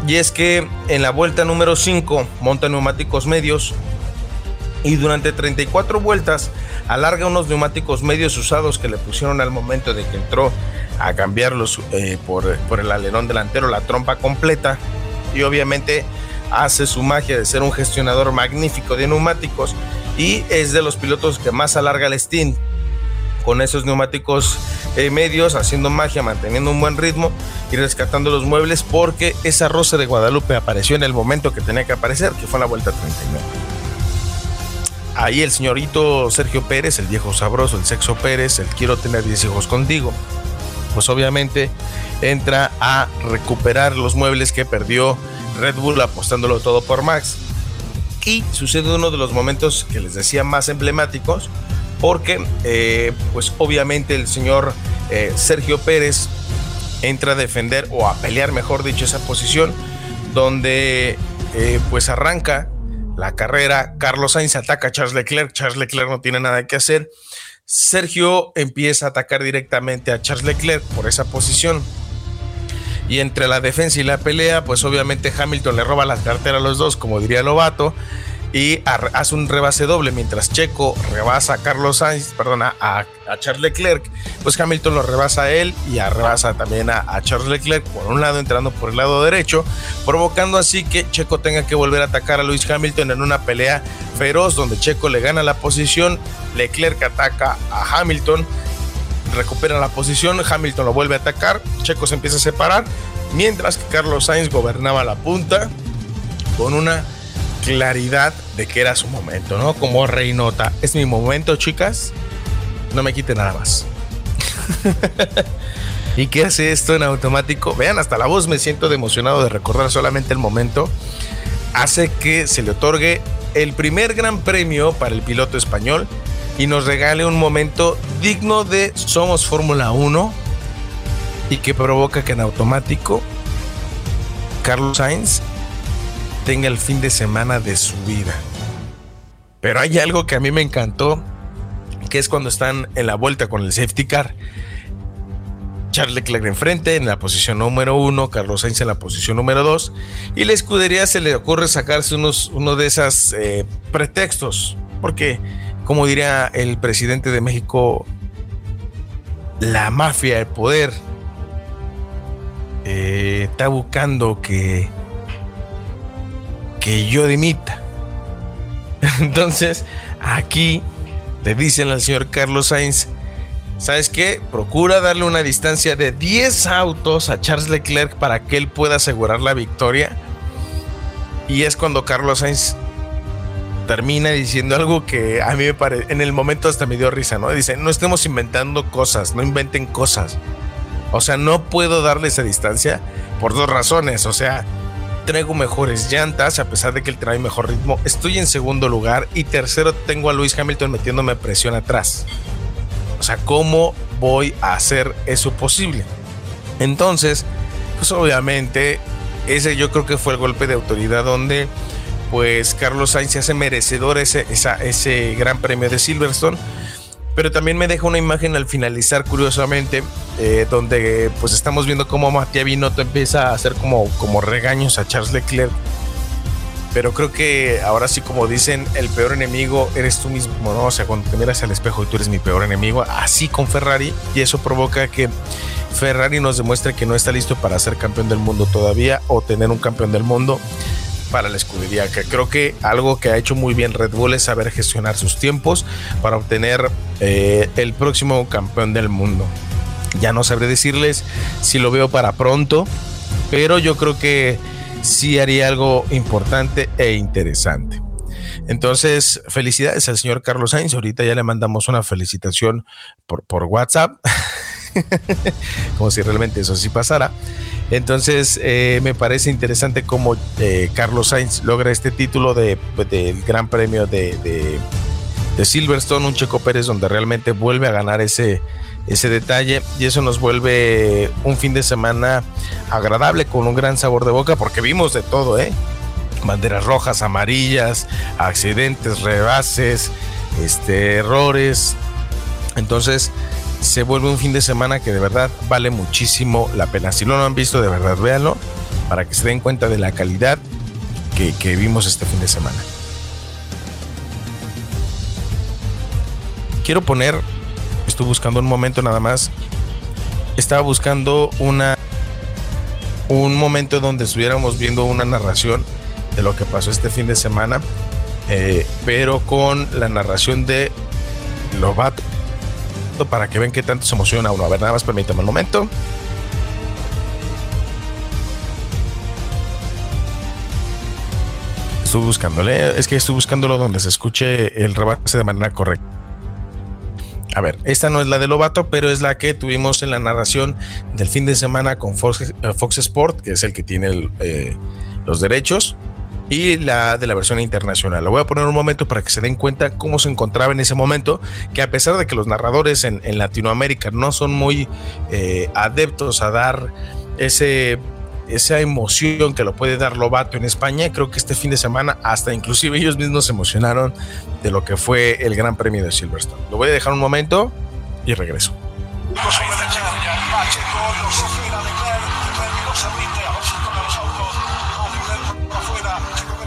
y es que en la vuelta número 5 monta neumáticos medios y durante 34 vueltas alarga unos neumáticos medios usados que le pusieron al momento de que entró a cambiarlos eh, por, por el alerón delantero, la trompa completa. Y obviamente hace su magia de ser un gestionador magnífico de neumáticos y es de los pilotos que más alarga el stint con esos neumáticos eh, medios, haciendo magia, manteniendo un buen ritmo y rescatando los muebles porque esa rosa de Guadalupe apareció en el momento que tenía que aparecer, que fue en la vuelta 39. Ahí el señorito Sergio Pérez, el viejo sabroso, el sexo Pérez, el quiero tener 10 hijos contigo, pues obviamente entra a recuperar los muebles que perdió Red Bull apostándolo todo por Max. Y sucede uno de los momentos que les decía más emblemáticos, porque eh, pues obviamente el señor eh, Sergio Pérez entra a defender o a pelear, mejor dicho, esa posición, donde eh, pues arranca la carrera, Carlos Sainz ataca a Charles Leclerc, Charles Leclerc no tiene nada que hacer, Sergio empieza a atacar directamente a Charles Leclerc por esa posición. Y entre la defensa y la pelea, pues obviamente Hamilton le roba la cartera a los dos, como diría Lobato y hace un rebase doble mientras Checo rebasa a Carlos Sainz, perdón, a, Charles Leclerc, pues Hamilton lo rebasa a él y a, rebasa también a, Charles Leclerc por un lado entrando por el lado derecho, provocando así que Checo tenga que volver a atacar a Lewis Hamilton en una pelea feroz donde Checo le gana la posición, Leclerc ataca a Hamilton, recupera la posición, Hamilton lo vuelve a atacar, Checo se empieza a separar, mientras que Carlos Sainz gobernaba la punta con una claridad de que era su momento, ¿no? Como reinota. Es mi momento, chicas. No me quite nada más. ¿Y qué hace esto en automático? Vean, hasta la voz me siento emocionado de recordar solamente el momento. Hace que se le otorgue el primer gran premio para el piloto español y nos regale un momento digno de Somos Fórmula 1 y que provoca que en automático Carlos Sainz tenga el fin de semana de su vida. Pero hay algo que a mí me encantó, que es cuando están en la vuelta con el safety car. Charles Leclerc enfrente en la posición número uno, Carlos Sainz en la posición número dos, y la escudería se le ocurre sacarse unos, uno de esos eh, pretextos, porque, como diría el presidente de México, la mafia, el poder, eh, está buscando que yo dimita. Entonces, aquí le dicen al señor Carlos Sainz, ¿sabes qué? Procura darle una distancia de 10 autos a Charles Leclerc para que él pueda asegurar la victoria. Y es cuando Carlos Sainz termina diciendo algo que a mí me parece, en el momento hasta me dio risa, ¿no? Dice, no estemos inventando cosas, no inventen cosas. O sea, no puedo darle esa distancia por dos razones. O sea, traigo mejores llantas, a pesar de que trae mejor ritmo. Estoy en segundo lugar y tercero tengo a Luis Hamilton metiéndome presión atrás. O sea, ¿cómo voy a hacer eso posible? Entonces, pues obviamente, ese yo creo que fue el golpe de autoridad donde pues Carlos Sainz se hace merecedor ese, ese gran premio de Silverstone pero también me deja una imagen al finalizar, curiosamente, eh, donde pues estamos viendo cómo Matías Binotto empieza a hacer como, como regaños a Charles Leclerc. Pero creo que ahora sí, como dicen, el peor enemigo eres tú mismo, ¿no? O sea, cuando te miras al espejo y tú eres mi peor enemigo, así con Ferrari, y eso provoca que Ferrari nos demuestre que no está listo para ser campeón del mundo todavía o tener un campeón del mundo para la escudería, que creo que algo que ha hecho muy bien Red Bull es saber gestionar sus tiempos para obtener eh, el próximo campeón del mundo. Ya no sabré decirles si lo veo para pronto, pero yo creo que sí haría algo importante e interesante. Entonces, felicidades al señor Carlos Sainz. Ahorita ya le mandamos una felicitación por, por WhatsApp, como si realmente eso sí pasara. Entonces, eh, me parece interesante cómo eh, Carlos Sainz logra este título de, pues, del Gran Premio de, de, Silverstone, un Checo Pérez donde realmente vuelve a ganar ese, ese detalle y eso nos vuelve un fin de semana agradable con un gran sabor de boca porque vimos de todo, ¿eh? Banderas rojas, amarillas, accidentes, rebases, este, errores. Entonces, se vuelve un fin de semana que de verdad vale muchísimo la pena. Si no lo han visto, de verdad véanlo para que se den cuenta de la calidad que, vimos este fin de semana. Quiero poner, estoy buscando un momento nada más. Estaba buscando una un momento donde estuviéramos viendo una narración de lo que pasó este fin de semana, eh, pero con la narración de Lobato para que vean qué tanto se emociona uno. A ver, nada más permítame un momento. Estoy buscándole, es que estoy buscándolo donde se escuche el rebase de manera correcta. A ver, esta no es la de Lobato, pero es la que tuvimos en la narración del fin de semana con Fox, eh, Sport, que es el que tiene eh, los derechos, y la de la versión internacional. Lo voy a poner un momento para que se den cuenta cómo se encontraba en ese momento, que a pesar de que los narradores en, Latinoamérica no son muy eh, adeptos a dar ese esa emoción que lo puede dar Lobato en España, creo que este fin de semana hasta inclusive ellos mismos se emocionaron de lo que fue el Gran Premio de Silverstone. Lo voy a dejar un momento y regreso. afuera.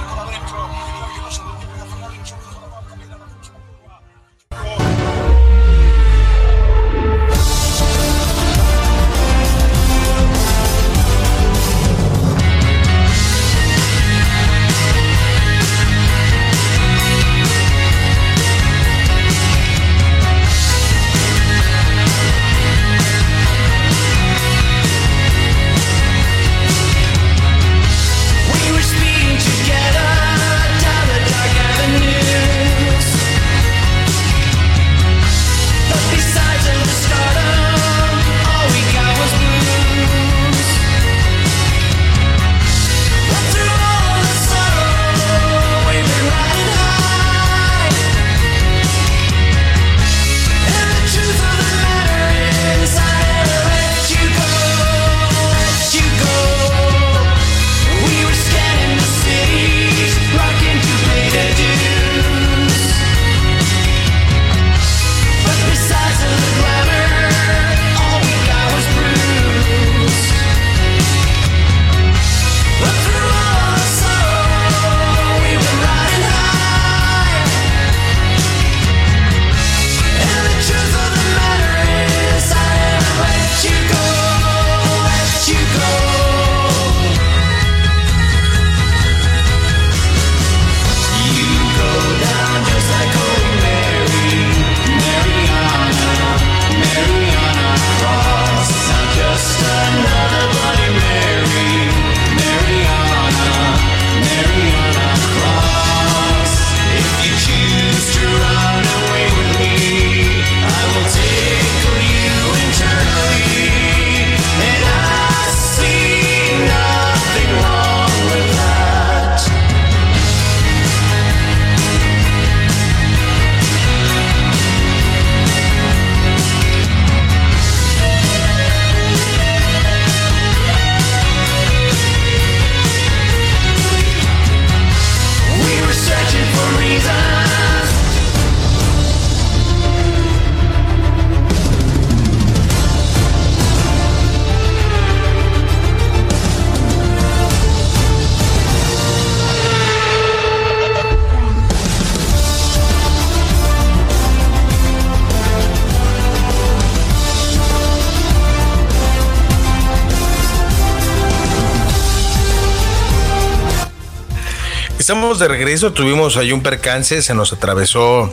Estamos de regreso, tuvimos ahí un percance, se nos atravesó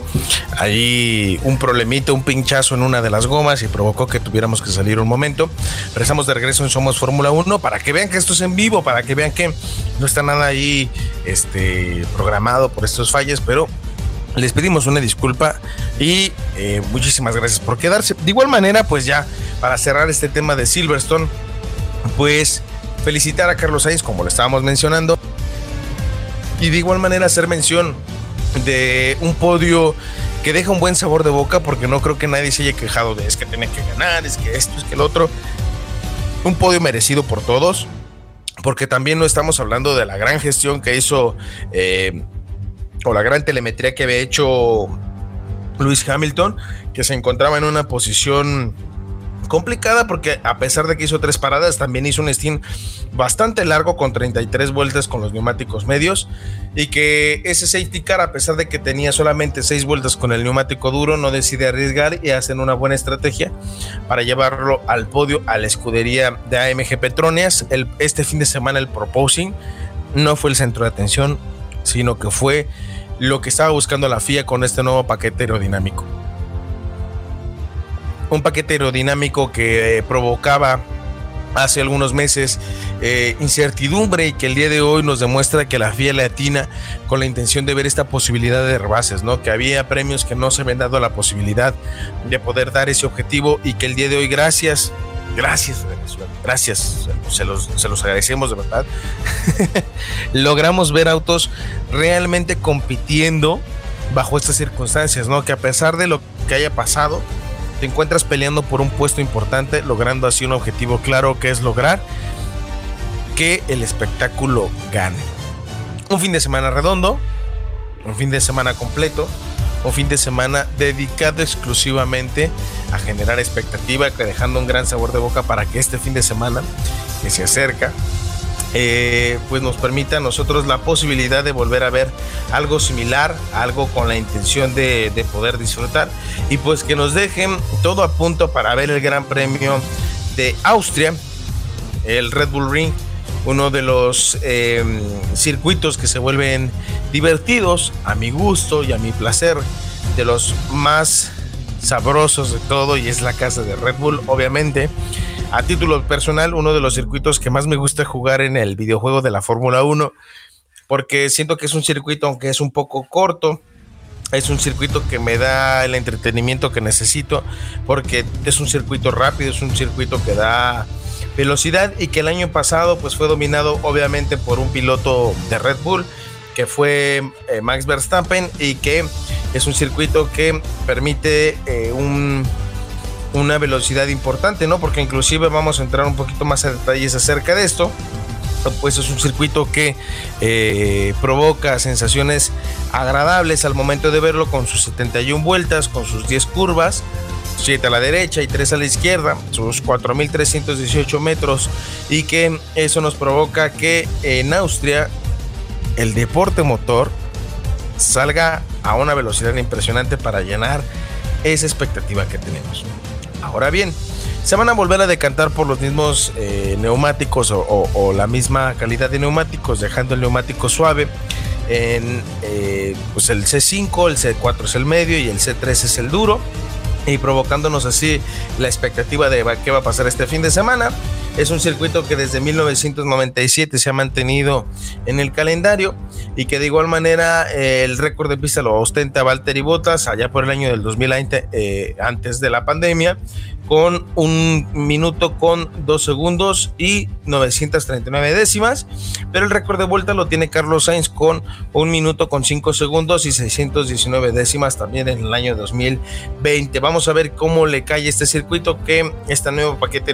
ahí un problemito, un pinchazo en una de las gomas y provocó que tuviéramos que salir un momento. Pero estamos de regreso en Somos Fórmula 1 para que vean que esto es en vivo, para que vean que no está nada ahí este, programado por estos fallos, pero les pedimos una disculpa y eh, muchísimas gracias por quedarse. De igual manera, pues ya para cerrar este tema de Silverstone, pues felicitar a Carlos Sainz, como lo estábamos mencionando, y de igual manera hacer mención de un podio que deja un buen sabor de boca porque no creo que nadie se haya quejado de es que tiene que ganar, es que esto, es que el otro. Un podio merecido por todos, porque también no estamos hablando de la gran gestión que hizo eh, o la gran telemetría que había hecho Luis Hamilton, que se encontraba en una posición complicada porque a pesar de que hizo tres paradas, también hizo un stint bastante largo con 33 vueltas con los neumáticos medios y que ese safety car, a pesar de que tenía solamente seis vueltas con el neumático duro, no decide arriesgar y hacen una buena estrategia para llevarlo al podio a la escudería de AMG Petronas. El, este fin de semana el proposing no fue el centro de atención, sino que fue lo que estaba buscando la FIA con este nuevo paquete aerodinámico un paquete aerodinámico que eh, provocaba hace algunos meses eh, incertidumbre y que el día de hoy nos demuestra que la FIA latina con la intención de ver esta posibilidad de rebases, ¿no? Que había premios que no se habían dado la posibilidad de poder dar ese objetivo y que el día de hoy, gracias, gracias gracias, se los, se los agradecemos de verdad, logramos ver autos realmente compitiendo bajo estas circunstancias, ¿no? Que a pesar de lo que haya pasado, te encuentras peleando por un puesto importante, logrando así un objetivo claro que es lograr que el espectáculo gane. Un fin de semana redondo, un fin de semana completo, un fin de semana dedicado exclusivamente a generar expectativa, dejando un gran sabor de boca para que este fin de semana que se acerca eh, pues nos permita a nosotros la posibilidad de volver a ver algo similar, algo con la intención de, poder disfrutar y pues que nos dejen todo a punto para ver el Gran Premio de Austria, el Red Bull Ring, uno de los em, circuitos que se vuelven divertidos a mi gusto y a mi placer, de los más sabrosos de todo y es la casa de Red Bull, obviamente. A título personal, uno de los circuitos que más me gusta jugar en el videojuego de la Fórmula 1, porque siento que es un circuito, aunque es un poco corto, es un circuito que me da el entretenimiento que necesito, porque es un circuito rápido, es un circuito que da velocidad y que el año pasado pues fue dominado obviamente por un piloto de Red Bull que fue eh, Max Verstappen y que es un circuito que permite eh, un una velocidad importante, ¿no? Porque inclusive vamos a entrar un poquito más a detalles acerca de esto. Pues es un circuito que eh, provoca sensaciones agradables al momento de verlo con sus 71 vueltas, con sus 10 curvas, 7 a la derecha y 3 a la izquierda, sus 4.318 metros y que eso nos provoca que en Austria el deporte motor salga a una velocidad impresionante para llenar esa expectativa que tenemos. Ahora bien, se van a volver a decantar por los mismos eh, neumáticos o, la misma calidad de neumáticos, dejando el neumático suave en eh, pues el C5, el C4 es el medio y el C3 es el duro y provocándonos así la expectativa de qué va a pasar este fin de semana. Es un circuito que desde 1997 se ha mantenido en el calendario y que de igual manera eh, el récord de pista lo ostenta Valtteri Bottas allá por el año del 2020, eh, antes de la pandemia, con un minuto con dos segundos y 939 décimas, pero el récord de vuelta lo tiene Carlos Sainz con un minuto con cinco segundos y 619 décimas también en el año 2020. Vamos a ver cómo le cae este circuito que este nuevo paquete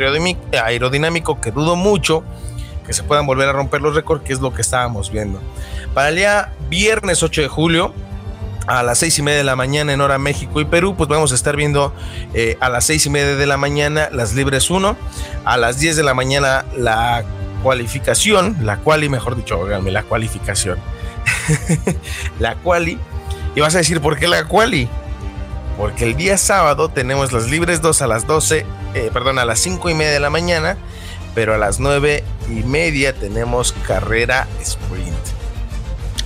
aerodinámico que dudo mucho que se puedan volver a romper los récords, que es lo que estábamos viendo. Para el día viernes 8 de julio, a las seis y media de la mañana en hora México y Perú, pues vamos a estar viendo eh, a las seis y media de la mañana las libres 1, a las 10 de la mañana la cualificación, la quali, mejor dicho, óigame, la cualificación, la quali, y vas a decir, ¿por qué la quali? Porque el día sábado tenemos las libres 2 a las 12, eh, perdón, a las 5 y media de la mañana, pero a las 9 y media tenemos carrera sprint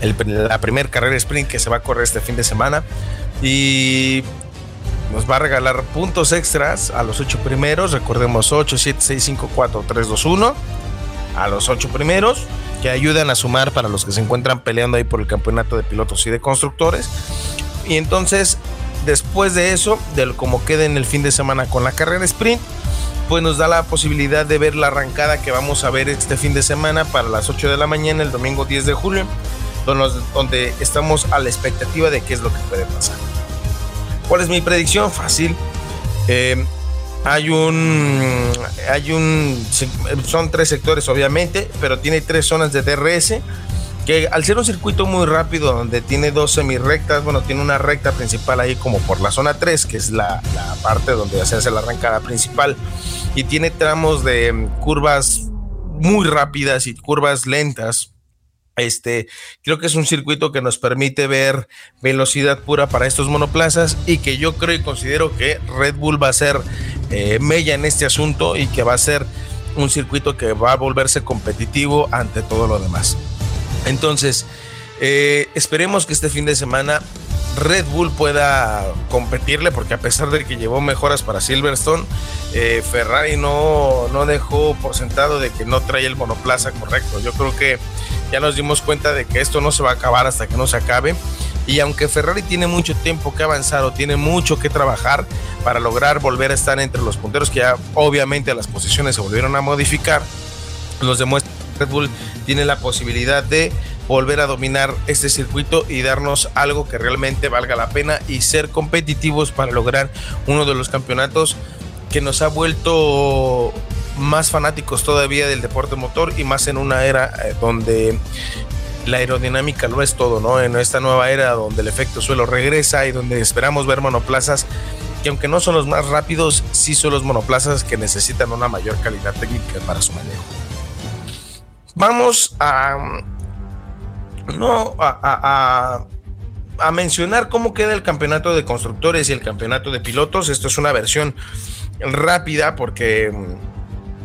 la primera carrera sprint que se va a correr este fin de semana. Y nos va a regalar puntos extras a los ocho primeros. Recordemos 8, 7, 6, 5, 4, 3, 2, 1. A los ocho primeros que ayudan a sumar para los que se encuentran peleando ahí por el campeonato de pilotos y de constructores. Y entonces, después de eso, de como quede en el fin de semana con la carrera sprint, pues nos da la posibilidad de ver la arrancada que vamos a ver este fin de semana para las 8 de la mañana, el domingo 10 de julio donde estamos a la expectativa de qué es lo que puede pasar. ¿Cuál es mi predicción? Fácil. Eh, hay un, hay un, son tres sectores obviamente, pero tiene tres zonas de DRS que al ser un circuito muy rápido donde tiene dos semi-rectas, bueno, tiene una recta principal ahí como por la zona 3, que es la, la parte donde se hace la arrancada principal, y tiene tramos de curvas muy rápidas y curvas lentas este, creo que es un circuito que nos permite ver velocidad pura para estos monoplazas y que yo creo y considero que Red Bull va a ser eh, mella en este asunto y que va a ser un circuito que va a volverse competitivo ante todo lo demás. Entonces, eh, esperemos que este fin de semana Red Bull pueda competirle, porque a pesar de que llevó mejoras para Silverstone, eh, Ferrari no, no dejó por sentado de que no trae el monoplaza correcto. Yo creo que ya nos dimos cuenta de que esto no se va a acabar hasta que no se acabe. Y aunque Ferrari tiene mucho tiempo que avanzar o tiene mucho que trabajar para lograr volver a estar entre los punteros, que ya obviamente las posiciones se volvieron a modificar, nos demuestra Red Bull tiene la posibilidad de volver a dominar este circuito y darnos algo que realmente valga la pena y ser competitivos para lograr uno de los campeonatos que nos ha vuelto más fanáticos todavía del deporte motor y más en una era eh, donde la aerodinámica lo es todo, ¿no? En esta nueva era donde el efecto suelo regresa y donde esperamos ver monoplazas que aunque no son los más rápidos, sí son los monoplazas que necesitan una mayor calidad técnica para su manejo. Vamos a no a, a, mencionar cómo queda el campeonato de constructores y el campeonato de pilotos. Esto es una versión rápida porque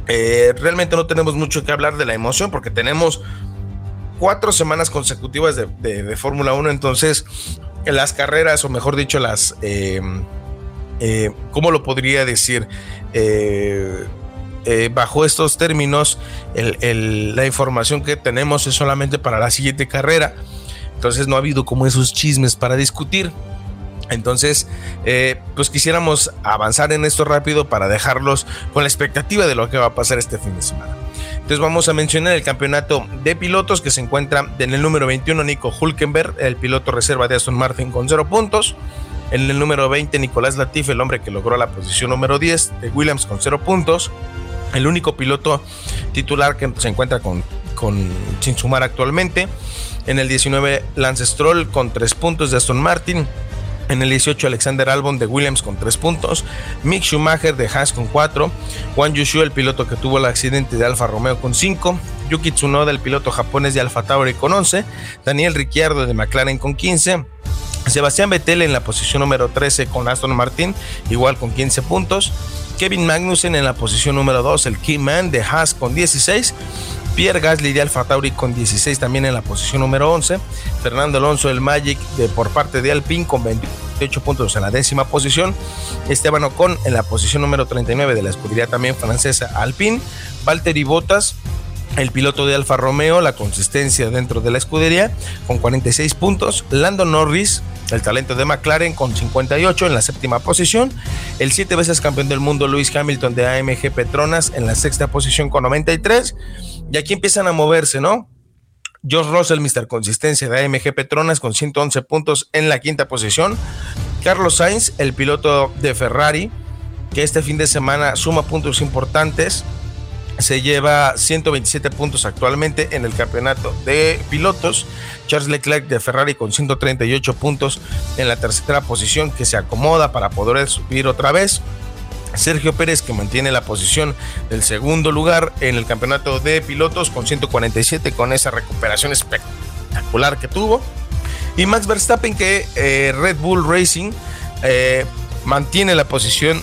eh, realmente no tenemos mucho que hablar de la emoción porque tenemos cuatro semanas consecutivas de, Fórmula 1. Entonces, las carreras, o mejor dicho, las... Eh, eh, ¿Cómo lo podría decir? Bajo estos términos, la información que tenemos es solamente para la siguiente carrera. Entonces no ha habido como esos chismes para discutir. Entonces, eh, pues quisiéramos avanzar en esto rápido para dejarlos con la expectativa de lo que va a pasar este fin de semana. Entonces vamos a mencionar el campeonato de pilotos que se encuentra en el número 21 Nico Hulkenberg, el piloto reserva de Aston Martin con 0 puntos. En el número 20 Nicolás Latifi, el hombre que logró la posición número 10 de Williams con 0 puntos. El único piloto titular que se encuentra con, con sin sumar actualmente. En el 19 Lance Stroll con 3 puntos de Aston Martin. En el 18, Alexander Albon de Williams con 3 puntos. Mick Schumacher de Haas con 4. Juan Yushu, el piloto que tuvo el accidente de Alfa Romeo con 5. Yuki Tsunoda, el piloto japonés de Alfa Tauri con 11. Daniel Ricciardo de McLaren con 15. Sebastián Vettel en la posición número 13 con Aston Martin, igual con 15 puntos. Kevin Magnussen en la posición número 2, el Keyman de Haas con 16. Pierre Gasly de Alfa Tauri con 16 también en la posición número 11. Fernando Alonso del Magic de, por parte de Alpine con 28 puntos en la décima posición. Esteban Ocon en la posición número 39 de la escudería también francesa Alpine. Valtteri Bottas el piloto de Alfa Romeo, la consistencia dentro de la escudería, con 46 puntos. Lando Norris, el talento de McLaren, con 58 en la séptima posición. El siete veces campeón del mundo Lewis Hamilton de AMG Petronas en la sexta posición con 93. Y aquí empiezan a moverse, ¿no? George Russell, Mr. Consistencia de AMG Petronas, con 111 puntos en la quinta posición. Carlos Sainz, el piloto de Ferrari, que este fin de semana suma puntos importantes. Se lleva 127 puntos actualmente en el campeonato de pilotos. Charles Leclerc de Ferrari con 138 puntos en la tercera posición que se acomoda para poder subir otra vez. Sergio Pérez que mantiene la posición del segundo lugar en el campeonato de pilotos con 147 con esa recuperación espectacular que tuvo. Y Max Verstappen que eh, Red Bull Racing eh, mantiene la posición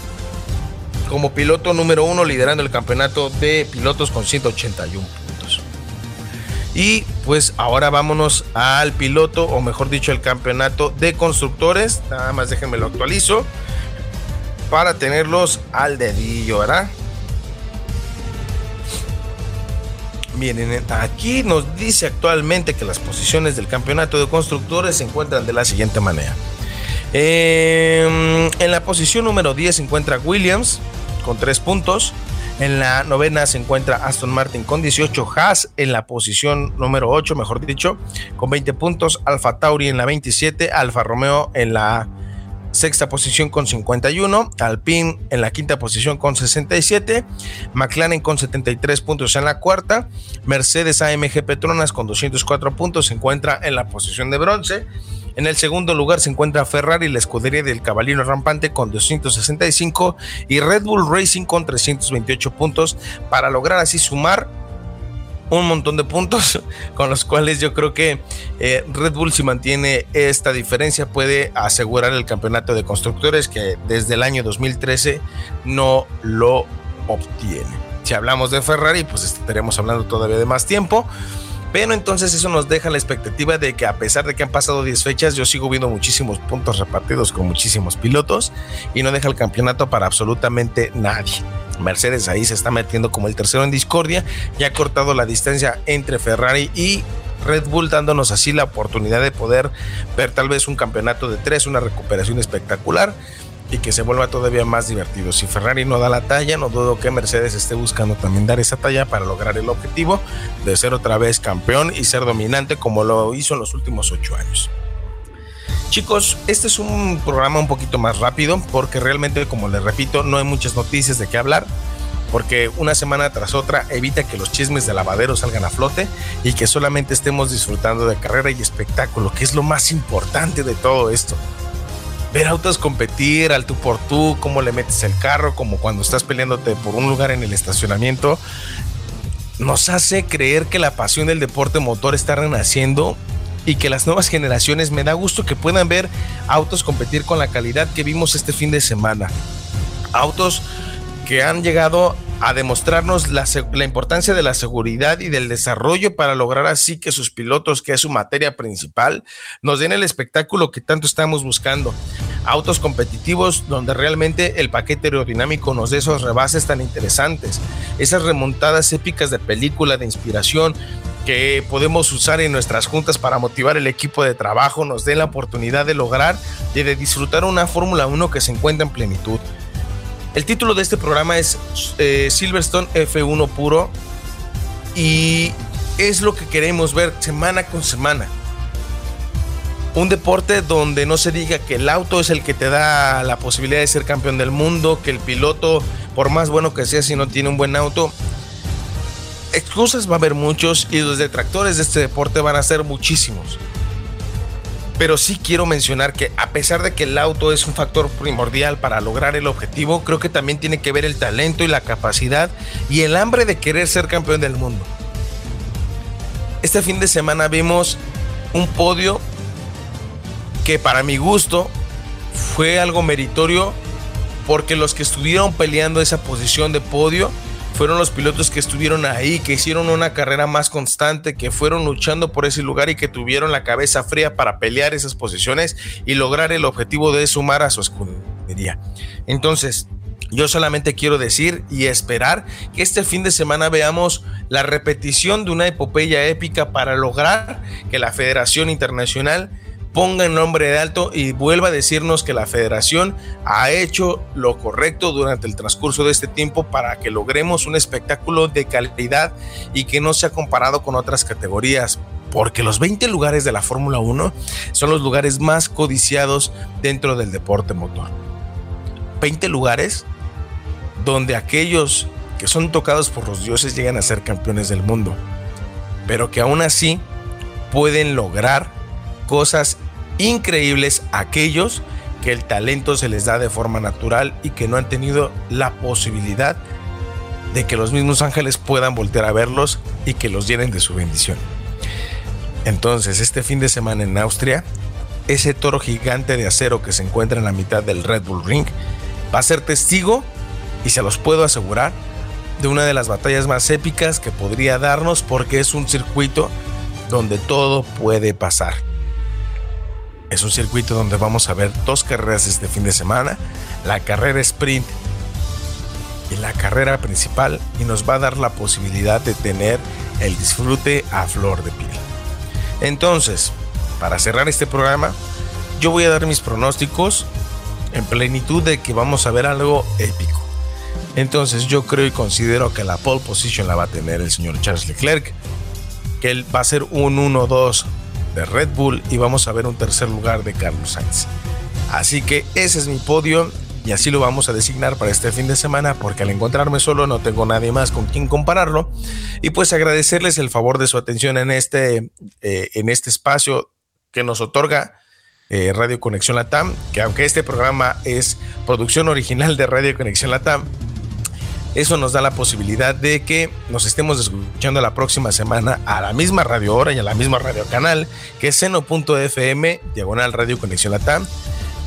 como piloto número uno liderando el campeonato de pilotos con 181 puntos. Y pues ahora vámonos al piloto, o mejor dicho, el campeonato de constructores. Nada más déjenme lo actualizo para tenerlos al dedillo, ¿verdad? Miren, aquí nos dice actualmente que las posiciones del campeonato de constructores se encuentran de la siguiente manera. Em, en la posición número 10 se encuentra Williams con 3 puntos. En la novena se encuentra Aston Martin con 18, Haas en la posición número 8, mejor dicho, con 20 puntos, Alfa Tauri en la 27, Alfa Romeo en la sexta posición con 51, Alpine en la quinta posición con 67, McLaren con 73 puntos en la cuarta, Mercedes AMG Petronas con 204 puntos se encuentra en la posición de bronce. En el segundo lugar se encuentra Ferrari, la escudería del Caballero Rampante con 265 y Red Bull Racing con 328 puntos para lograr así sumar un montón de puntos con los cuales yo creo que eh, Red Bull si mantiene esta diferencia puede asegurar el campeonato de constructores que desde el año 2013 no lo obtiene. Si hablamos de Ferrari, pues estaremos hablando todavía de más tiempo. Pero entonces eso nos deja la expectativa de que a pesar de que han pasado 10 fechas, yo sigo viendo muchísimos puntos repartidos con muchísimos pilotos y no deja el campeonato para absolutamente nadie. Mercedes ahí se está metiendo como el tercero en discordia y ha cortado la distancia entre Ferrari y Red Bull dándonos así la oportunidad de poder ver tal vez un campeonato de tres, una recuperación espectacular y que se vuelva todavía más divertido. Si Ferrari no da la talla, no dudo que Mercedes esté buscando también dar esa talla para lograr el objetivo de ser otra vez campeón y ser dominante como lo hizo en los últimos ocho años. Chicos, este es un programa un poquito más rápido porque realmente, como les repito, no hay muchas noticias de qué hablar porque una semana tras otra evita que los chismes de lavadero salgan a flote y que solamente estemos disfrutando de carrera y espectáculo, que es lo más importante de todo esto. Ver autos competir al tú por tú, cómo le metes el carro, como cuando estás peleándote por un lugar en el estacionamiento, nos hace creer que la pasión del deporte motor está renaciendo y que las nuevas generaciones me da gusto que puedan ver autos competir con la calidad que vimos este fin de semana. Autos que han llegado a demostrarnos la, importancia de la seguridad y del desarrollo para lograr así que sus pilotos, que es su materia principal, nos den el espectáculo que tanto estamos buscando. Autos competitivos donde realmente el paquete aerodinámico nos dé esos rebases tan interesantes, esas remontadas épicas de película, de inspiración, que podemos usar en nuestras juntas para motivar el equipo de trabajo, nos den la oportunidad de lograr y de disfrutar una Fórmula 1 que se encuentra en plenitud. El título de este programa es eh, Silverstone F1 puro y es lo que queremos ver semana con semana. Un deporte donde no se diga que el auto es el que te da la posibilidad de ser campeón del mundo, que el piloto, por más bueno que sea, si no tiene un buen auto, excusas va a haber muchos y los detractores de este deporte van a ser muchísimos. Pero sí quiero mencionar que a pesar de que el auto es un factor primordial para lograr el objetivo, creo que también tiene que ver el talento y la capacidad y el hambre de querer ser campeón del mundo. Este fin de semana vimos un podio que para mi gusto fue algo meritorio porque los que estuvieron peleando esa posición de podio fueron los pilotos que estuvieron ahí, que hicieron una carrera más constante, que fueron luchando por ese lugar y que tuvieron la cabeza fría para pelear esas posiciones y lograr el objetivo de sumar a su escudería. Entonces, yo solamente quiero decir y esperar que este fin de semana veamos la repetición de una epopeya épica para lograr que la Federación Internacional ponga en nombre de alto y vuelva a decirnos que la federación ha hecho lo correcto durante el transcurso de este tiempo para que logremos un espectáculo de calidad y que no sea comparado con otras categorías. Porque los 20 lugares de la Fórmula 1 son los lugares más codiciados dentro del deporte motor. 20 lugares donde aquellos que son tocados por los dioses llegan a ser campeones del mundo, pero que aún así pueden lograr cosas increíbles aquellos que el talento se les da de forma natural y que no han tenido la posibilidad de que los mismos ángeles puedan voltear a verlos y que los llenen de su bendición. Entonces, este fin de semana en Austria, ese toro gigante de acero que se encuentra en la mitad del Red Bull Ring va a ser testigo, y se los puedo asegurar, de una de las batallas más épicas que podría darnos porque es un circuito donde todo puede pasar. Es un circuito donde vamos a ver dos carreras este fin de semana, la carrera sprint y la carrera principal y nos va a dar la posibilidad de tener el disfrute a flor de piel. Entonces, para cerrar este programa, yo voy a dar mis pronósticos en plenitud de que vamos a ver algo épico. Entonces yo creo y considero que la pole position la va a tener el señor Charles Leclerc, que él va a ser un 1-2 de Red Bull y vamos a ver un tercer lugar de Carlos Sainz. Así que ese es mi podio y así lo vamos a designar para este fin de semana porque al encontrarme solo no tengo nadie más con quien compararlo y pues agradecerles el favor de su atención en este, eh, en este espacio que nos otorga eh, Radio Conexión Latam, que aunque este programa es producción original de Radio Conexión Latam, eso nos da la posibilidad de que nos estemos escuchando la próxima semana a la misma radio hora y a la misma radio canal, que es seno.fm, diagonal Radio Conexión Latam.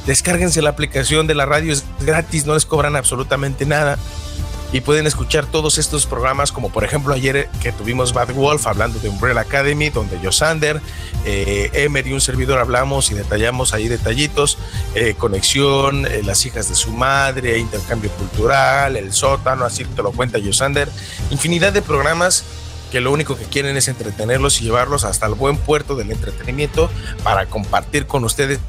Descárguense la aplicación de la radio, es gratis, no les cobran absolutamente nada. Y pueden escuchar todos estos programas como por ejemplo ayer que tuvimos Bad Wolf hablando de Umbrella Academy donde Josander, eh, Emer y un servidor hablamos y detallamos ahí detallitos, eh, conexión, eh, las hijas de su madre, intercambio cultural, el sótano, así te lo cuenta Josander, infinidad de programas que lo único que quieren es entretenerlos y llevarlos hasta el buen puerto del entretenimiento para compartir con ustedes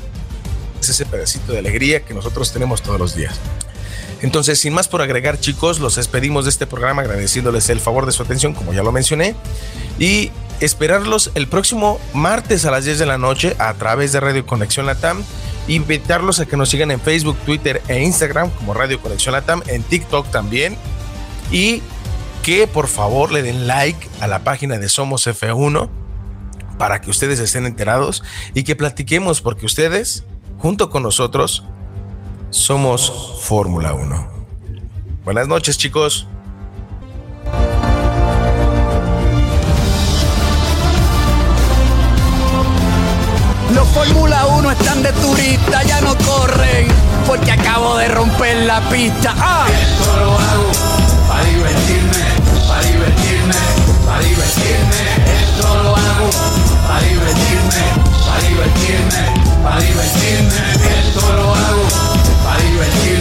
ese pedacito de alegría que nosotros tenemos todos los días. Entonces, sin más por agregar, chicos, los despedimos de este programa agradeciéndoles el favor de su atención, como ya lo mencioné, y esperarlos el próximo martes a las 10 de la noche a través de Radio Conexión Latam. Invitarlos a que nos sigan en Facebook, Twitter e Instagram como Radio Conexión Latam, en TikTok también. Y que por favor le den like a la página de Somos F1 para que ustedes estén enterados y que platiquemos porque ustedes, junto con nosotros, somos Fórmula 1. Buenas noches chicos. Los Fórmula 1 están de turista, ya no corren, porque acabo de romper la pista. ¡Ah! Esto lo hago para divertirme, para divertirme, para divertirme. Esto lo hago para divertirme, para divertirme, para divertirme. Esto lo hago Are you ready?